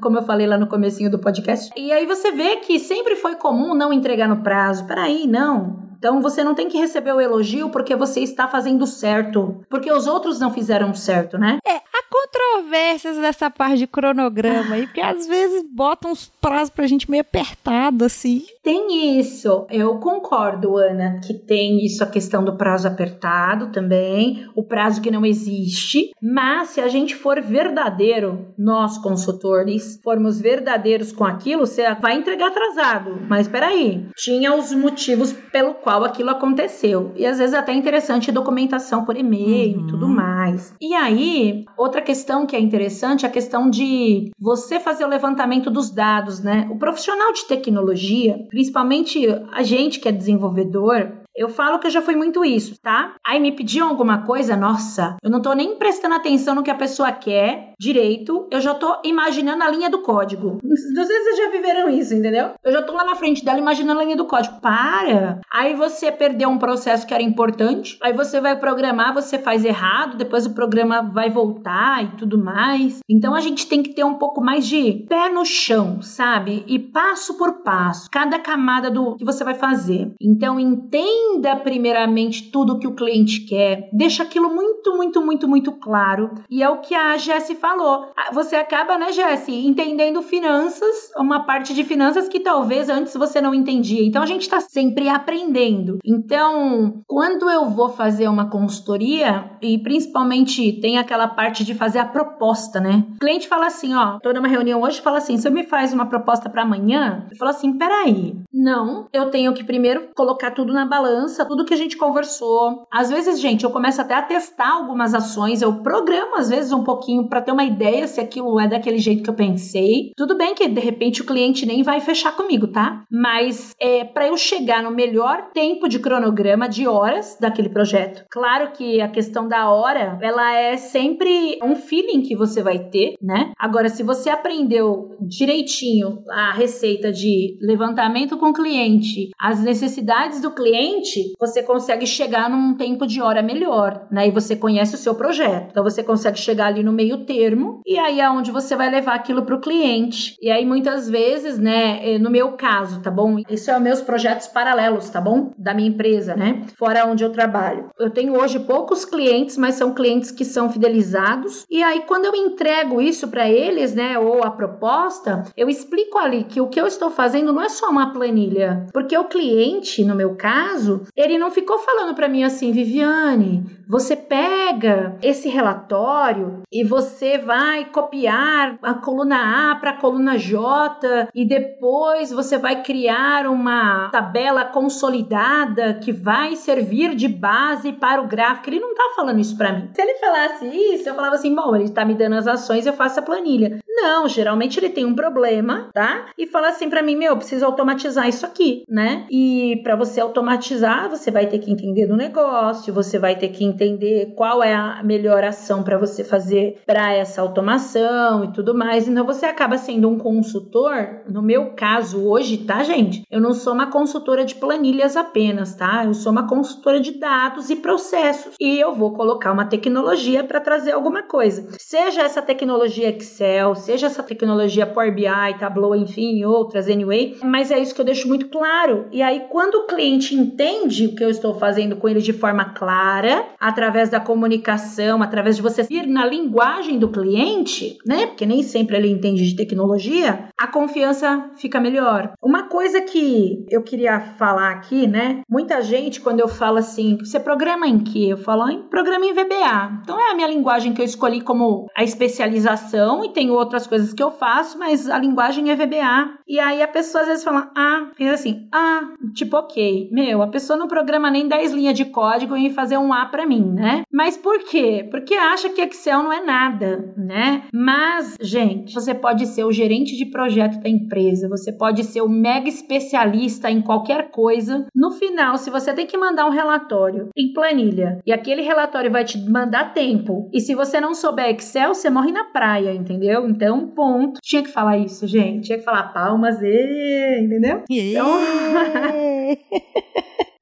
como eu falei lá no comecinho do podcast. E aí você vê que sempre foi comum não entregar no prazo. Peraí, não. Então você não tem que receber o elogio porque você está fazendo certo, porque os outros não fizeram certo, né? É, controvérsias dessa parte de cronograma aí, porque às vezes botam uns prazos pra gente meio apertado, assim. Tem isso, eu concordo, Ana, que tem isso a questão do prazo apertado também, o prazo que não existe, mas se a gente for verdadeiro, nós consultores, formos verdadeiros com aquilo, você vai entregar atrasado. Mas peraí, tinha os motivos pelo qual aquilo aconteceu. E às vezes até é interessante documentação por e-mail Uhum. e tudo mais. E aí, outra questão que é interessante é a questão de você fazer o levantamento dos dados, né? O profissional de tecnologia, principalmente a gente que é desenvolvedor, eu falo que eu já fui muito isso, tá? Aí me pediam alguma coisa, nossa, eu não tô nem prestando atenção no que a pessoa quer direito, eu já tô imaginando a linha do código. Não sei se vocês já viveram isso, entendeu? Eu já tô lá na frente dela imaginando a linha do código. Para! Aí você perdeu um processo que era importante, aí você vai programar, você faz errado, depois o programa vai voltar e tudo mais. Então a gente tem que ter um pouco mais de pé no chão, sabe? E passo por passo, cada camada do que você vai fazer. Então entenda primeiramente tudo que o cliente quer, deixa aquilo muito, muito, muito, muito claro. E é o que a Jessie falou. Ah, Você acaba, né, Jessie, entendendo finanças, uma parte de finanças que talvez antes você não entendia. Então a gente está sempre aprendendo. Então, quando eu vou fazer uma consultoria, e principalmente tem aquela parte de fazer a proposta, né? O cliente fala assim: ó, tô numa reunião hoje fala assim: você me faz uma proposta para amanhã? Eu falo assim: peraí, não, eu tenho que primeiro colocar tudo na balança, tudo que a gente conversou. Às vezes, gente, eu começo até a testar algumas ações, eu programo às vezes um pouquinho para ter uma ideia se aquilo é daquele jeito que eu pensei. Tudo bem que de repente o cliente nem vai fechar comigo, tá? Mas é para eu chegar no melhor tempo de cronograma de horas daquele projeto. Claro que a questão da hora, ela é sempre um feeling que você vai ter, né? Agora, se você aprendeu direitinho a receita de levantamento com o cliente, as necessidades do cliente, você consegue chegar num tempo de hora melhor, né? E você conhece o seu projeto. Então você consegue chegar ali no meio termo e aí é onde você vai levar aquilo para o cliente. E aí muitas vezes, né, eh, no meu caso, tá bom? Isso é meus projetos paralelos, tá bom? Da minha empresa, né? Fora onde eu trabalho. Eu tenho hoje poucos clientes, mas são clientes que são fidelizados. E aí quando eu entrego isso para eles, né, ou a proposta, eu explico ali que o que eu estou fazendo não é só uma planilha, porque o cliente, no meu caso, ele não ficou falando para mim assim, Viviane, você pega esse relatório e você vai copiar a coluna A para a coluna J e depois você vai criar uma tabela consolidada que vai servir de base para o gráfico. Ele não tá falando isso para mim. Se ele falasse isso, eu falava assim: bom, ele tá me dando as ações, eu faço a planilha. Não, geralmente ele tem um problema, tá? E fala assim para mim: meu, eu preciso automatizar isso aqui, né? E para você automatizar, você vai ter que entender do negócio, você vai ter que entender qual é a melhor ação para você fazer para essa automação e tudo mais. Então você acaba sendo um consultor. No meu caso hoje, tá, gente? Eu não sou uma consultora de planilhas apenas, tá? Eu sou uma consultora de dados e processos. E eu vou colocar uma tecnologia para trazer alguma coisa. Seja essa tecnologia Excel, seja essa tecnologia Power BI, Tableau, enfim, outras anyway, mas é isso que eu deixo muito claro. E aí quando o cliente entende o que eu estou fazendo com ele de forma clara, através da comunicação, através de você ir na linguagem do cliente, né? Porque nem sempre ele entende de tecnologia, a confiança fica melhor. Uma coisa que eu queria falar aqui, né? Muita gente, quando eu falo assim, você programa em que? Eu falo em programa em VBA. Então é a minha linguagem que eu escolhi como a especialização e tem outras coisas que eu faço, mas a linguagem é VBA. E aí a pessoa às vezes fala, ah, fiz assim, ah, tipo, ok. Meu, a pessoa não programa nem 10 linhas de código e fazer um A para mim, né? Mas por quê? Porque acha que Excel não é nada, né? Mas, gente, você pode ser o gerente de projeto da empresa, você pode ser o mega especialista em qualquer coisa. No final, se você tem que mandar um relatório em planilha e aquele relatório vai te mandar tempo, e se você não souber Excel, você morre na praia, entendeu? Então, ponto. Tinha que falar isso, gente. Tinha que falar palmas, e, entendeu? Então- (laughs) (laughs)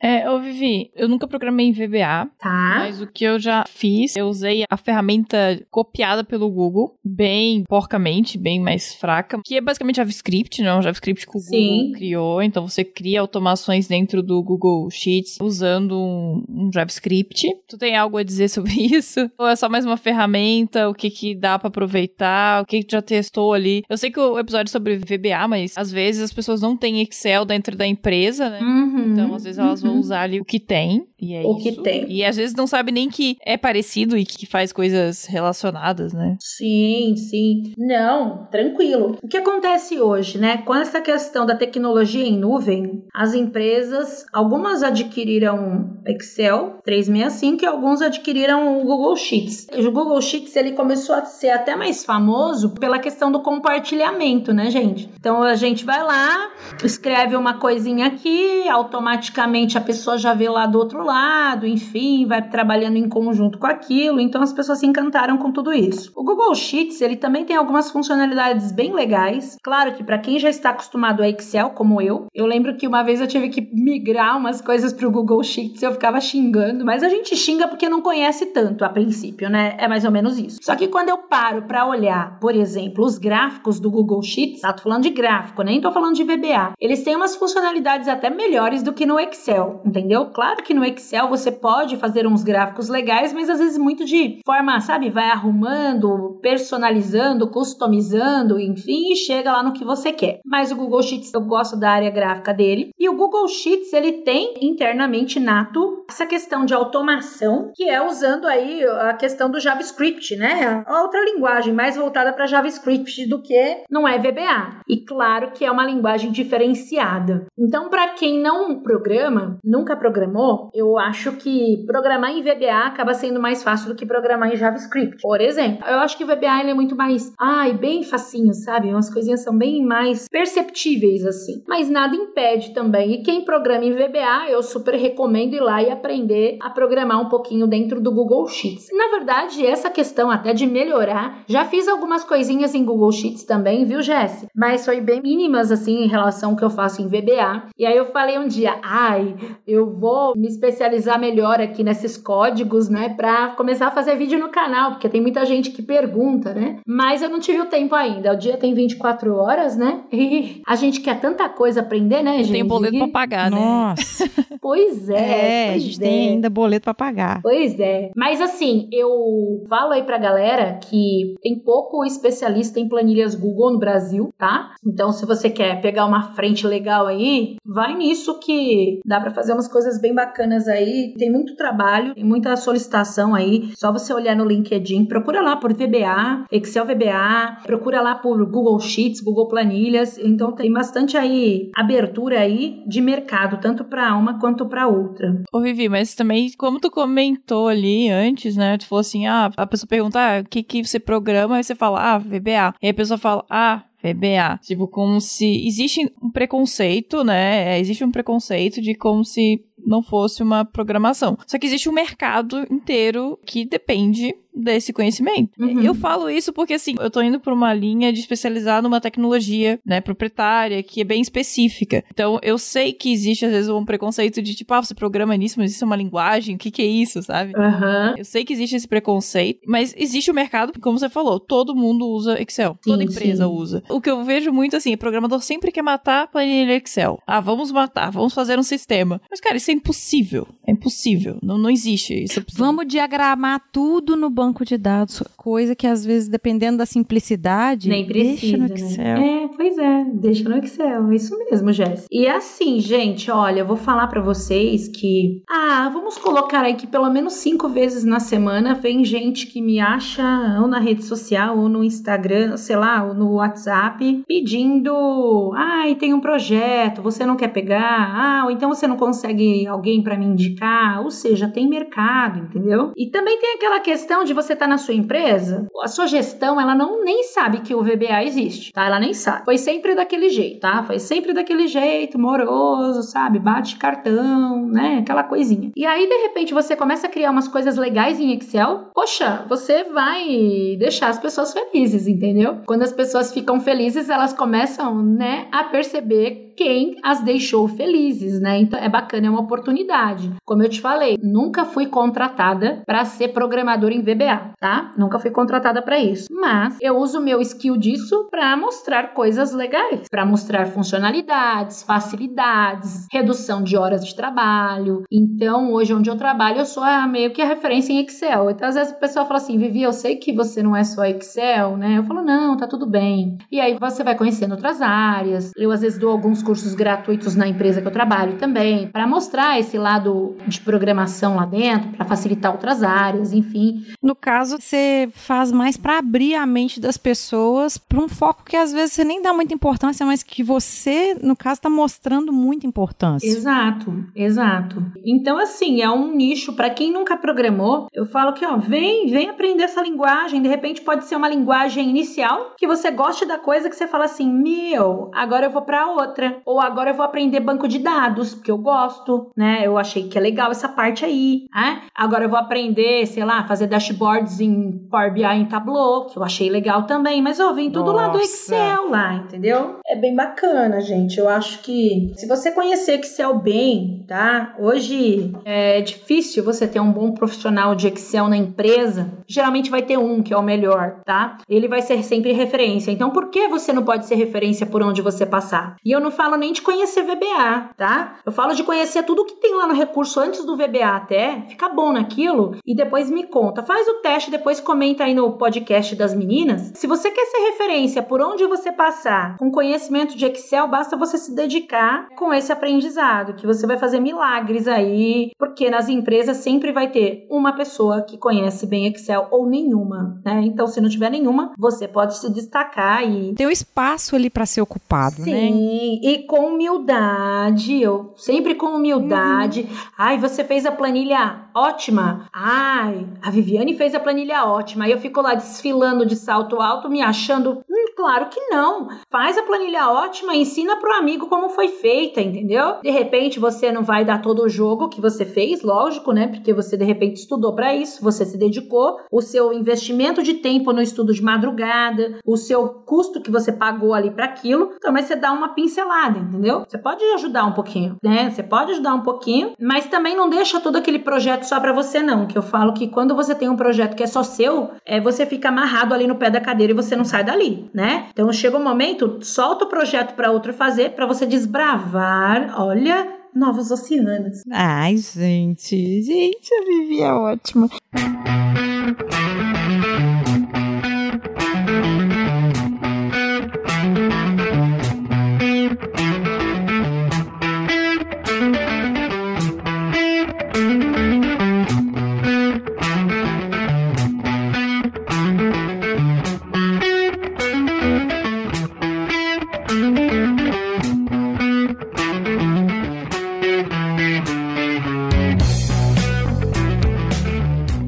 Vivi, eu nunca programei em VBA, Tá? mas o que eu já fiz, eu usei a ferramenta copiada pelo Google, bem porcamente, bem mais fraca, que é basicamente JavaScript, não é um JavaScript que o Sim. Google criou, então você cria automações dentro do Google Sheets usando um, um JavaScript. Tu tem algo a dizer (laughs) sobre isso? Ou é só mais uma ferramenta? O que que dá pra aproveitar? O que que tu já testou ali? Eu sei que o episódio é sobre VBA, mas às vezes as pessoas não têm Excel dentro da empresa, né? Uhum, Então, às vezes elas vão usar ali o que tem, e é O isso. que tem. E às vezes não sabe nem que é parecido e que faz coisas relacionadas, né? Sim, sim. Não, tranquilo. O que acontece hoje, né? Com essa questão da tecnologia em nuvem, as empresas, algumas adquiriram Excel 365 e alguns adquiriram o Google Sheets. O Google Sheets ele começou a ser até mais famoso pela questão do compartilhamento, né, gente? Então a gente vai lá, escreve uma coisinha aqui, automaticamente a pessoa já vê lá do outro lado, enfim, vai trabalhando em conjunto com aquilo. Então as pessoas se encantaram com tudo isso. O Google Sheets, ele também tem algumas funcionalidades bem legais. Claro que para quem já está acostumado a Excel, como eu, eu lembro que uma vez eu tive que migrar umas coisas para o Google Sheets, eu ficava xingando, mas a gente xinga porque não conhece tanto a princípio, né? É mais ou menos isso. Só que quando eu paro para olhar, por exemplo, os gráficos do Google Sheets, tá? Tô falando de gráfico, nem tô falando de VBA. Eles têm umas funcionalidades até melhores do que no Excel, entendeu? Claro que no Excel você pode fazer uns gráficos legais, mas às vezes muito de forma, sabe, vai arrumando, personalizando, customizando, enfim, e chega lá no que você quer. Mas o Google Sheets, eu gosto da área gráfica dele. E o Google Sheets, ele tem internamente nato essa questão de automação, que é usando aí a questão do JavaScript, né? A outra linguagem mais voltada para JavaScript do que não é VBA. E claro que é uma linguagem diferenciada. Então, para quem não programa, nunca programou, eu acho que programar em VBA acaba sendo mais fácil do que programar em JavaScript. Por exemplo, eu acho que o VBA ele é muito mais, ai, bem facinho, sabe? Umas coisinhas são bem mais perceptíveis assim. Mas nada impede também. E quem programa em VBA, eu super recomendo ir lá e aprender a programar um pouquinho dentro do Google Sheets. Na verdade, essa questão até de melhorar, já fiz algumas coisinhas em Google Sheets também, viu, Jess? Mas foi bem mínimas assim em relação ao que eu faço em VBA. E aí eu falei um dia, ai, eu vou me especializar melhor aqui nesses códigos, né, para começar a fazer vídeo no canal, porque tem muita gente que pergunta, né? Mas eu não tive o tempo ainda. O dia tem 24 horas, né? (laughs) E a gente quer tanta coisa aprender, né, gente? Tem boleto pra pagar, né? Nossa. (laughs) Pois é. É, a pois gente é. tem ainda boleto pra pagar. Pois é. Mas assim, eu falo aí pra galera que tem pouco especialista em planilhas Google no Brasil, tá? Então, se você quer pegar uma frente legal aí, vai nisso que dá pra fazer umas coisas bem bacanas aí. Tem muito trabalho, tem muita solicitação aí. Só você olhar no LinkedIn, procura lá por VBA, Excel VBA, procura lá por Google Sheets, Google Planilhas. Então, tem bastante aí abertura aí de mercado, tanto pra uma quanto pra outra. Ô, Vivi, mas também, como tu comentou ali antes, né? Tu falou assim, ah, a pessoa pergunta, ah, o que que você programa? Aí você fala, ah, VBA. E a pessoa fala, ah, VBA. Tipo, como se... Existe um preconceito, né? É, Existe um preconceito de como se não fosse uma programação. Só que existe um mercado inteiro que depende desse conhecimento. Uhum. Eu falo isso porque, assim, eu tô indo por uma linha de especializar numa tecnologia, né, proprietária, que é bem específica. Então, eu sei que existe, às vezes, um preconceito de, tipo, ah, você programa nisso, mas isso é uma linguagem, o que que é isso, sabe? Aham. Eu sei que existe esse preconceito, mas existe o mercado, como você falou, todo mundo usa Excel. Sim, toda empresa sim. usa. O que eu vejo muito assim, o programador sempre quer matar a planilha Excel. Ah, vamos matar, vamos fazer um sistema. Mas, cara, isso é impossível. É impossível. Não, não existe isso. Vamos diagramar tudo no banco de dados, coisa que às vezes, dependendo da simplicidade, Nem precisa, deixa no né? Excel. É, pois é, deixa no Excel, é isso mesmo, Jess. E assim, gente, olha, eu vou falar pra vocês que, ah, vamos colocar aí que pelo menos cinco vezes na semana vem gente que me acha ou na rede social ou no Instagram, sei lá, ou no WhatsApp, pedindo, ai, tem um projeto, você não quer pegar? Ah, ou então você não consegue alguém pra me indicar? Ou seja, tem mercado, entendeu? E também tem aquela questão de você estar na sua empresa, a sua gestão, ela não nem sabe que o VBA existe, tá? Ela nem sabe. Foi sempre daquele jeito, tá? Foi sempre daquele jeito, moroso, sabe? Bate cartão, né? Aquela coisinha. E aí, de repente, você começa a criar umas coisas legais em Excel. Poxa, você vai deixar as pessoas felizes, entendeu? Quando as pessoas ficam felizes, elas começam, né, a perceber quem as deixou felizes, né? Então é bacana, é uma oportunidade. Como eu te falei, nunca fui contratada para ser programadora em VBA, tá? Nunca fui contratada para isso. Mas eu uso o meu skill disso para mostrar coisas legais, para mostrar funcionalidades, facilidades, redução de horas de trabalho. Então, hoje onde eu trabalho, eu sou a, meio que a referência em Excel. Então, às vezes a pessoa fala assim: "Vivi, eu sei que você não é só Excel, né?" Eu falo: "Não, tá tudo bem". E aí você vai conhecendo outras áreas. Eu às vezes dou alguns cursos gratuitos na empresa que eu trabalho também, para mostrar esse lado de programação lá dentro, para facilitar outras áreas, enfim. No caso, você faz mais para abrir a mente das pessoas para um foco que às vezes você nem dá muita importância, mas que você, no caso, está mostrando muita importância. Exato, exato. Então, assim, é um nicho para quem nunca programou. Eu falo que, ó, vem, vem aprender essa linguagem. De repente, pode ser uma linguagem inicial que você goste da coisa que você fala assim, meu, agora eu vou para outra, ou agora eu vou aprender banco de dados porque eu gosto, né? Eu achei que é legal essa parte aí, né? Agora eu vou aprender, sei lá, fazer dashboards em Power BI em Tableau, que eu achei legal também. Mas ó, vem tudo lá do Nossa. Excel lá, entendeu? É bem bacana, gente. Eu acho que se você conhecer Excel bem, tá? Hoje é difícil você ter um bom profissional de Excel na empresa. Geralmente vai ter um que é o melhor, tá? Ele vai ser sempre referência. Então, por que você não pode ser referência por onde você passar? E eu não falo nem de conhecer VBA, tá? Eu falo de conhecer tudo que tem lá no recurso antes do VBA até, fica bom naquilo e depois me conta. Faz o teste, depois comenta aí no podcast das meninas. Se você quer ser referência por onde você passar com conhecimento de Excel, basta você se dedicar com esse aprendizado, que você vai fazer milagres aí, porque nas empresas sempre vai ter uma pessoa que conhece bem Excel ou nenhuma, né? Então, se não tiver nenhuma, você pode se destacar e Tem o espaço ali para ser ocupado, né? Sim, e com humildade, eu sempre com humildade. Ai, você fez a planilha ótima. Ai, a Viviane fez a planilha ótima. Aí eu fico lá desfilando de salto alto, me achando, hum, claro que não. Faz a planilha ótima, ensina pro amigo como foi feita, entendeu? De repente você não vai dar todo o jogo que você fez, lógico, né? Porque você de repente estudou para isso, você se dedicou, o seu investimento de tempo no estudo de madrugada, o seu custo que você pagou ali para aquilo, então mas você dá uma pincelada, entendeu? Você pode ajudar um pouquinho, né? Você pode ajudar um pouquinho, mas também não deixa todo aquele projeto só para você não, que eu falo que quando você tem um projeto que é só seu, é você fica amarrado ali no pé da cadeira e você não sai dali, né? Então chega um momento, solta o projeto para outro fazer para você desbravar, olha, novos oceanos. Ai, gente, gente, a Vivi é ótima.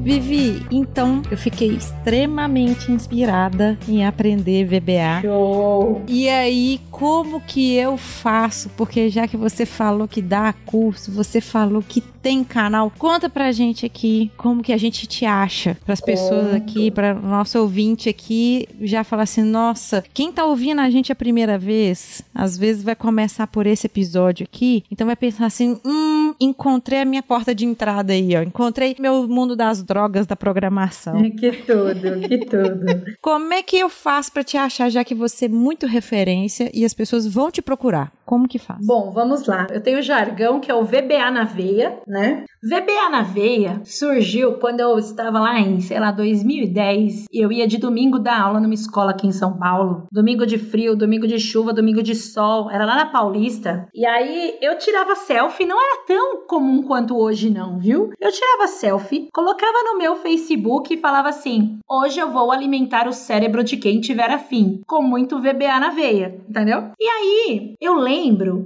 Vivi, então eu fiquei extremamente inspirada em aprender VBA. Show! E aí, como que eu faço? Porque já que você falou que dá curso, você falou que tem canal, conta pra gente aqui como que a gente te acha. Para as pessoas Conto. aqui, para nosso ouvinte aqui, já falar assim: nossa, quem tá ouvindo a gente a primeira vez, às vezes vai começar por esse episódio aqui, então vai pensar assim: hum, encontrei a minha porta de entrada aí, ó. Encontrei meu mundo das drogas da programação. (laughs) Que tudo, que tudo. Como é que eu faço pra te achar, já que você é muito referência e as pessoas vão te procurar? Como que faz? Bom, vamos lá. Eu tenho o jargão que é o VBA na veia, né? VBA na veia surgiu quando eu estava lá em, sei lá, 2010. Eu ia de domingo dar aula numa escola aqui em São Paulo. Domingo de frio, domingo de chuva, domingo de sol. Era lá na Paulista. E aí eu tirava selfie, não era tão comum quanto hoje, não, viu? Eu tirava selfie, colocava no meu Facebook e falava assim: hoje eu vou alimentar o cérebro de quem tiver afim, com muito VBA na veia, entendeu? E aí eu lembro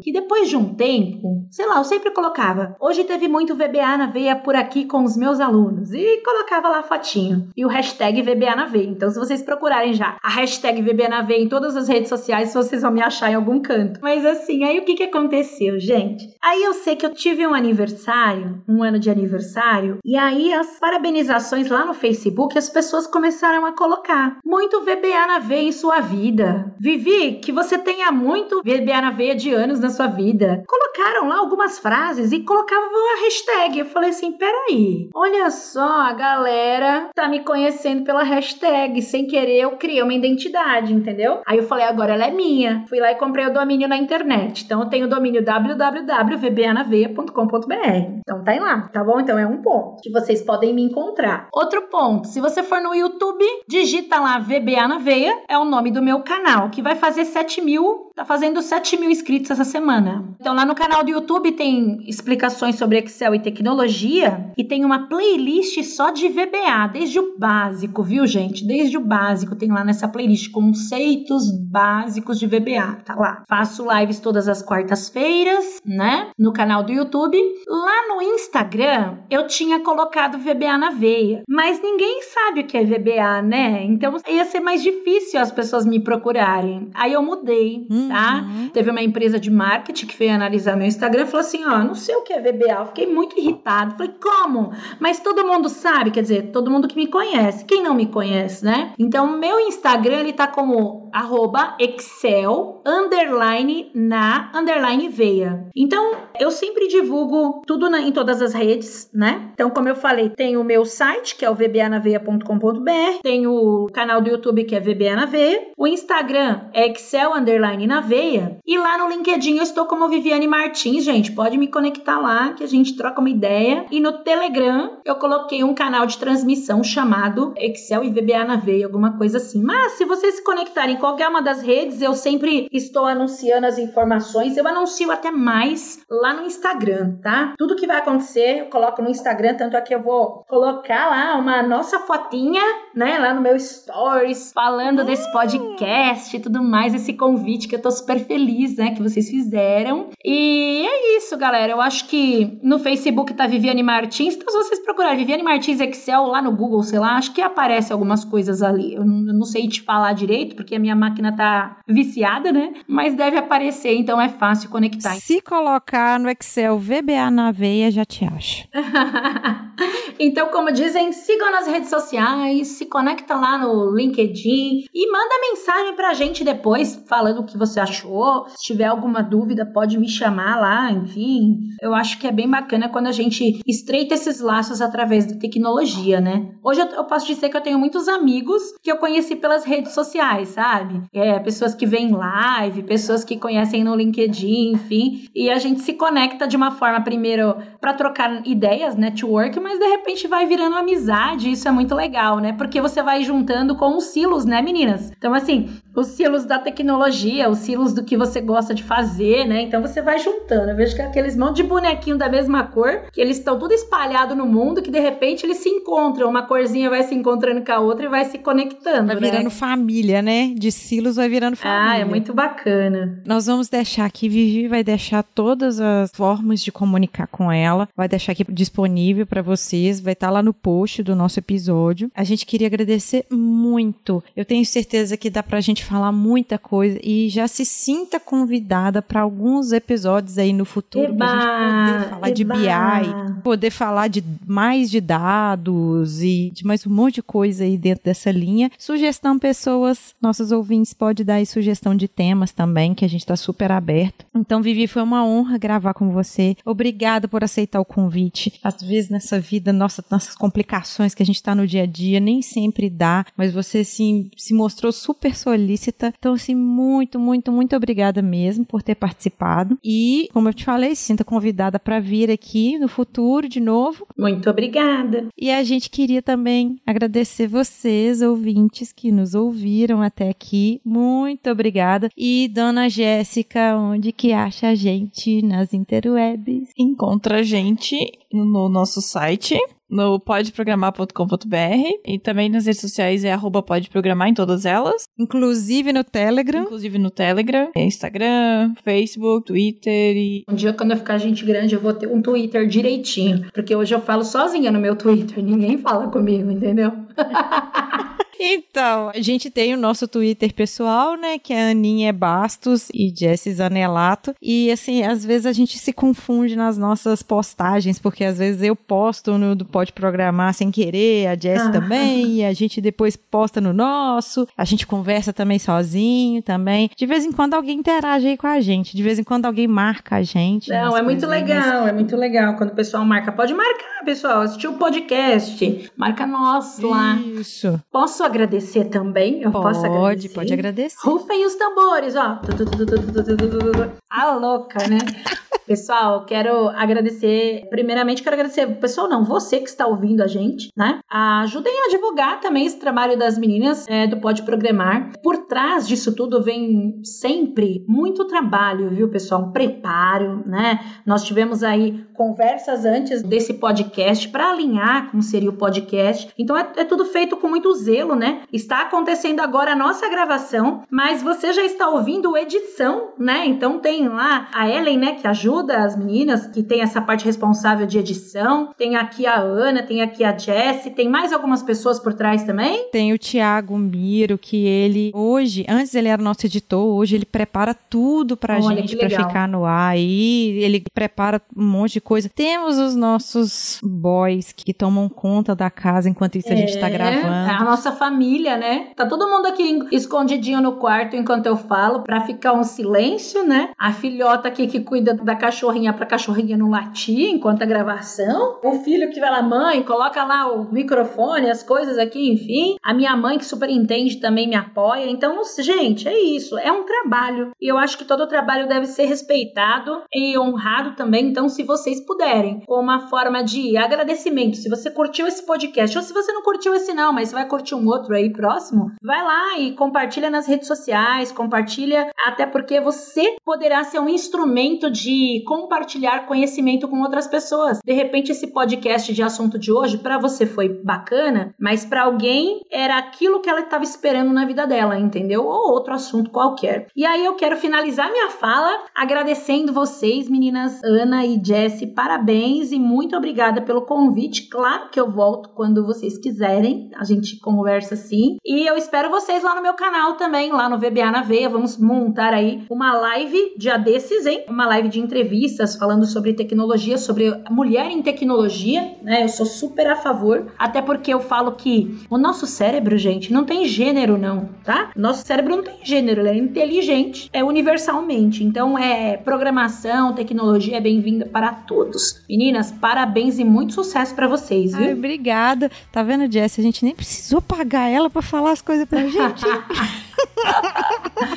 que depois de um tempo, sei lá, eu sempre colocava: hoje teve muito VBA na veia por aqui com os meus alunos. E colocava lá a fotinho. E o hashtag VBA na veia. Então, se vocês procurarem já a hashtag VBA na veia em todas as redes sociais, vocês vão me achar em algum canto. Mas assim, aí o que, que aconteceu, gente? Aí eu sei que eu tive um aniversário, um ano de aniversário, e aí as parabenizações lá no Facebook, as pessoas começaram a colocar muito VBA na veia em sua vida. Vivi, que você tenha muito VBA na veia de anos na sua vida. Colocaram lá algumas frases e colocavam a hashtag. Eu falei assim: peraí, olha só, a galera tá me conhecendo pela hashtag. Sem querer, eu criei uma identidade, entendeu? Aí eu falei: agora ela é minha. Fui lá e comprei o domínio na internet. Então eu tenho o domínio www.vbanaveia.com.br. Então tá aí lá, tá bom? Então é um ponto que vocês podem me encontrar. Outro ponto, se você for no YouTube, digita lá VBA na Veia, é o nome do meu canal, que vai fazer 7 mil, tá fazendo 7 mil inscritos essa semana. Então lá no canal do YouTube tem explicações sobre Excel e tecnologia e tem uma playlist só de VBA, desde o básico, viu gente? Desde o básico tem lá nessa playlist conceitos básicos de VBA, tá lá. Faço lives todas as quartas-feiras, né? No canal do YouTube. Lá no Instagram eu tinha colocado VBA na veia, mas ninguém sabe o que é VBA, né? Então ia ser mais difícil as pessoas me procurarem. Aí eu mudei, tá? Uhum. Teve uma empresa de marketing que veio analisar meu Instagram e falou assim: ó, não sei o que é VBA. Eu fiquei muito irritado. Falei, como? Mas todo mundo sabe, quer dizer, todo mundo que me conhece. Quem não me conhece, né? Então, meu Instagram ele tá como arroba Excel underline na underline veia. Então, eu sempre divulgo tudo na- em todas as redes, né? Então, como eu falei, tem o meu site, que é o vbanaveia.com.br, tem o canal do YouTube, que é VBA na Veia, o Instagram é Excel underline na veia, e lá no LinkedIn eu estou como Viviane Martins, gente, pode me conectar lá, que a gente troca uma ideia, e no Telegram eu coloquei um canal de transmissão chamado Excel e VBA na Veia, alguma coisa assim. Mas se vocês se conectarem em qualquer uma das redes, eu sempre estou anunciando as informações, eu anuncio até mais lá no Instagram, tá? Tudo que vai acontecer, eu coloco no Instagram, tanto é que eu vou colocar lá uma nossa fotinha, né, lá no meu stories, falando desse podcast e tudo mais, esse convite que eu tô super feliz, né, que vocês fizeram. E é isso, galera. Eu acho que no Facebook tá Viviane Martins, então se vocês procurarem Viviane Martins Excel lá no Google, sei lá, acho que aparece algumas coisas ali. Eu não, sei te falar direito, porque a minha máquina tá viciada, né? Mas deve aparecer, então é fácil conectar. Se colocar no Excel VBA na veia, já te acha. (laughs) então, como dizem, sigam nas redes sociais, se conecta lá no LinkedIn e manda mensagem pra gente depois falando o que você achou. Se tiver alguma dúvida, pode me chamar lá, enfim. Eu acho que é bem bacana quando a gente estreita esses laços através da tecnologia, né? Hoje eu, posso dizer que eu tenho muitos amigos que eu conheci pelas redes sociais, sabe? É, pessoas que vêm live, pessoas que conhecem no LinkedIn, enfim. E a gente se conecta de uma forma, primeiro, para trocar ideias, network, mas de repente vai virando amizade. Isso é muito legal, né? Porque você vai juntando com os silos, né, meninas? Então, assim, os silos da tecnologia, os silos do que você gosta de fazer, né? Então você vai juntando. Eu vejo que aqueles monte de bonequinho da mesma cor, que eles estão tudo espalhado no mundo, que de repente eles se encontram. Uma corzinha vai se encontrando com a outra e vai se conectando. Vai né? virando família, né? De silos vai virando família. Ah, é muito bacana. Nós vamos deixar aqui, Vivi vai deixar todas as formas de comunicar com ela, vai deixar aqui disponível para vocês, vai estar lá no post do nosso episódio. A gente queria agradecer muito. Eu tenho certeza que dá pra gente falar muita coisa e já se sinta convidada para alguns episódios aí no futuro pra gente poder falar de eba. BI, poder falar de mais de dados e de mais um monte de coisa aí dentro dessa linha. Sugestão, pessoas, nossos ouvintes pode dar aí sugestão de temas também, que a gente tá super aberto. Então, Vivi, foi uma honra gravar com você. Obrigada por aceitar o convite. Às vezes nessa vida, nossa, nossas complicações que a gente tá no dia a dia, nem sempre dá, mas você assim, se mostrou super solícita. Então, assim, muito, muito, muito obrigada mesmo por ter participado. E, como eu te falei, se sinta convidada para vir aqui no futuro de novo. Muito obrigada. E a gente queria também agradecer vocês, ouvintes, que nos ouviram até aqui. Muito obrigada. E Dona Jéssica, onde que acha a gente nas interwebs? Encontra a gente no nosso site, no podprogramar.com.br e também nas redes sociais é arroba podprogramar em todas elas, Inclusive no Telegram. inclusive no Telegram, Instagram, Facebook, Twitter e Um dia, quando eu ficar gente grande, eu vou ter um Twitter direitinho. Porque hoje eu falo sozinha no meu Twitter, ninguém fala comigo, entendeu? (laughs) Então, a gente tem o nosso Twitter pessoal, né? Que é Aninha Bastos e Jessie Zanelato. E assim, às vezes a gente se confunde nas nossas postagens, porque às vezes eu posto no do Pode Programar sem querer, a Jessie Ah. também, e a gente depois posta no nosso, a gente conversa também sozinho também. De vez em quando alguém interage aí com a gente, de vez em quando alguém marca a gente. Não, é muito legal, é muito legal quando o pessoal marca. Pode marcar, pessoal. Assistiu o podcast, marca nós lá. Isso posso agradecer também? Eu pode, posso agradecer. Pode, pode agradecer. Rufem os tambores, ó. A louca, né? Pessoal, quero agradecer. Primeiramente, quero agradecer, pessoal, não, você que está ouvindo a gente, né? Ajudem a divulgar também esse trabalho das meninas é, do Pode Programar. Por trás disso tudo vem sempre muito trabalho, viu, pessoal? Um preparo, né? Nós tivemos aí conversas antes desse podcast para alinhar como seria o podcast. Então, é, é tudo feito com muito zelo né? Está acontecendo agora a nossa gravação, mas você já está ouvindo edição, né? Então tem lá a Ellen, né, que ajuda as meninas, que tem essa parte responsável de edição. Tem aqui a Ana, tem aqui a Jessie, tem mais algumas pessoas por trás também. Tem o Tiago Miro, que ele hoje, antes ele era nosso editor, hoje ele prepara tudo pra Olha, gente pra ficar no ar aí, ele prepara um monte de coisa. Temos os nossos boys que tomam conta da casa enquanto isso a gente tá É, gravando. É a nossa família, né? Tá todo mundo aqui escondidinho no quarto enquanto eu falo, pra ficar um silêncio, né? A filhota aqui que cuida da cachorrinha pra cachorrinha não latir enquanto a gravação. O filho que vai lá, mãe, coloca lá o microfone, as coisas aqui, enfim. A minha mãe que superintende também me apoia. Então, gente, é isso. É um trabalho. E eu acho que todo trabalho deve ser respeitado e honrado também. Então, se vocês puderem, como uma forma de agradecimento, se você curtiu esse podcast, ou se você não curtiu esse não, mas vai curtir um outro aí próximo, vai lá e compartilha nas redes sociais, compartilha, até porque você poderá ser um instrumento de compartilhar conhecimento com outras pessoas. De repente, esse podcast de assunto de hoje, para você foi bacana, mas para alguém era aquilo que ela estava esperando na vida dela, entendeu? Ou outro assunto qualquer. E aí eu quero finalizar minha fala agradecendo vocês, meninas Ana e Jessie, parabéns e muito obrigada pelo convite. Claro que eu volto quando vocês quiserem, a gente conversa assim. E eu espero vocês lá no meu canal também, lá no VBA na Veia. Vamos montar aí uma live dia desses, hein? Uma live de entrevistas falando sobre tecnologia, sobre mulher em tecnologia, né? Eu sou super a favor, até porque eu falo que o nosso cérebro, gente, não tem gênero não, tá? Nosso cérebro não tem gênero, ele é inteligente, é universalmente. Então é programação, tecnologia é bem-vinda para todos. Meninas, parabéns e muito sucesso para vocês, viu? Ai, obrigada. Tá vendo, Jess? A gente nem precisou pagar ela pra falar as coisas pra gente. (laughs)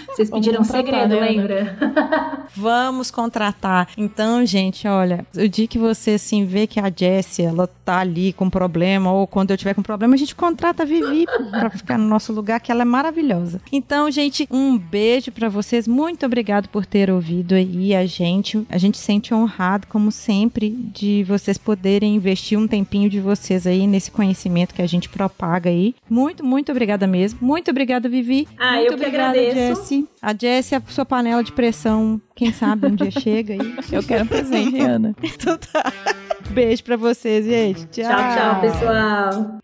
Vocês pediram um segredo, né, lembra? (laughs) Vamos contratar. Então, gente, olha, o dia que você assim vê que a Jessie, ela tá ali com problema, ou quando eu tiver com problema, a gente contrata a Vivi (laughs) pra ficar no nosso lugar, que ela é maravilhosa. Então, gente, um beijo pra vocês. Muito obrigado por ter ouvido aí a gente. A gente se sente honrado, como sempre, de vocês poderem investir um tempinho de vocês aí nesse conhecimento que a gente propaga aí. Muito, muito obrigada mesmo. Muito obrigada, Vivi. Ah, ah, Muito eu que agradeço. Jessie. A Jessie, é a sua panela de pressão, quem sabe um dia (laughs) chega aí. Eu quero um presente, (laughs) Ana. Então tá. Beijo pra vocês, gente. Tchau, tchau, tchau pessoal.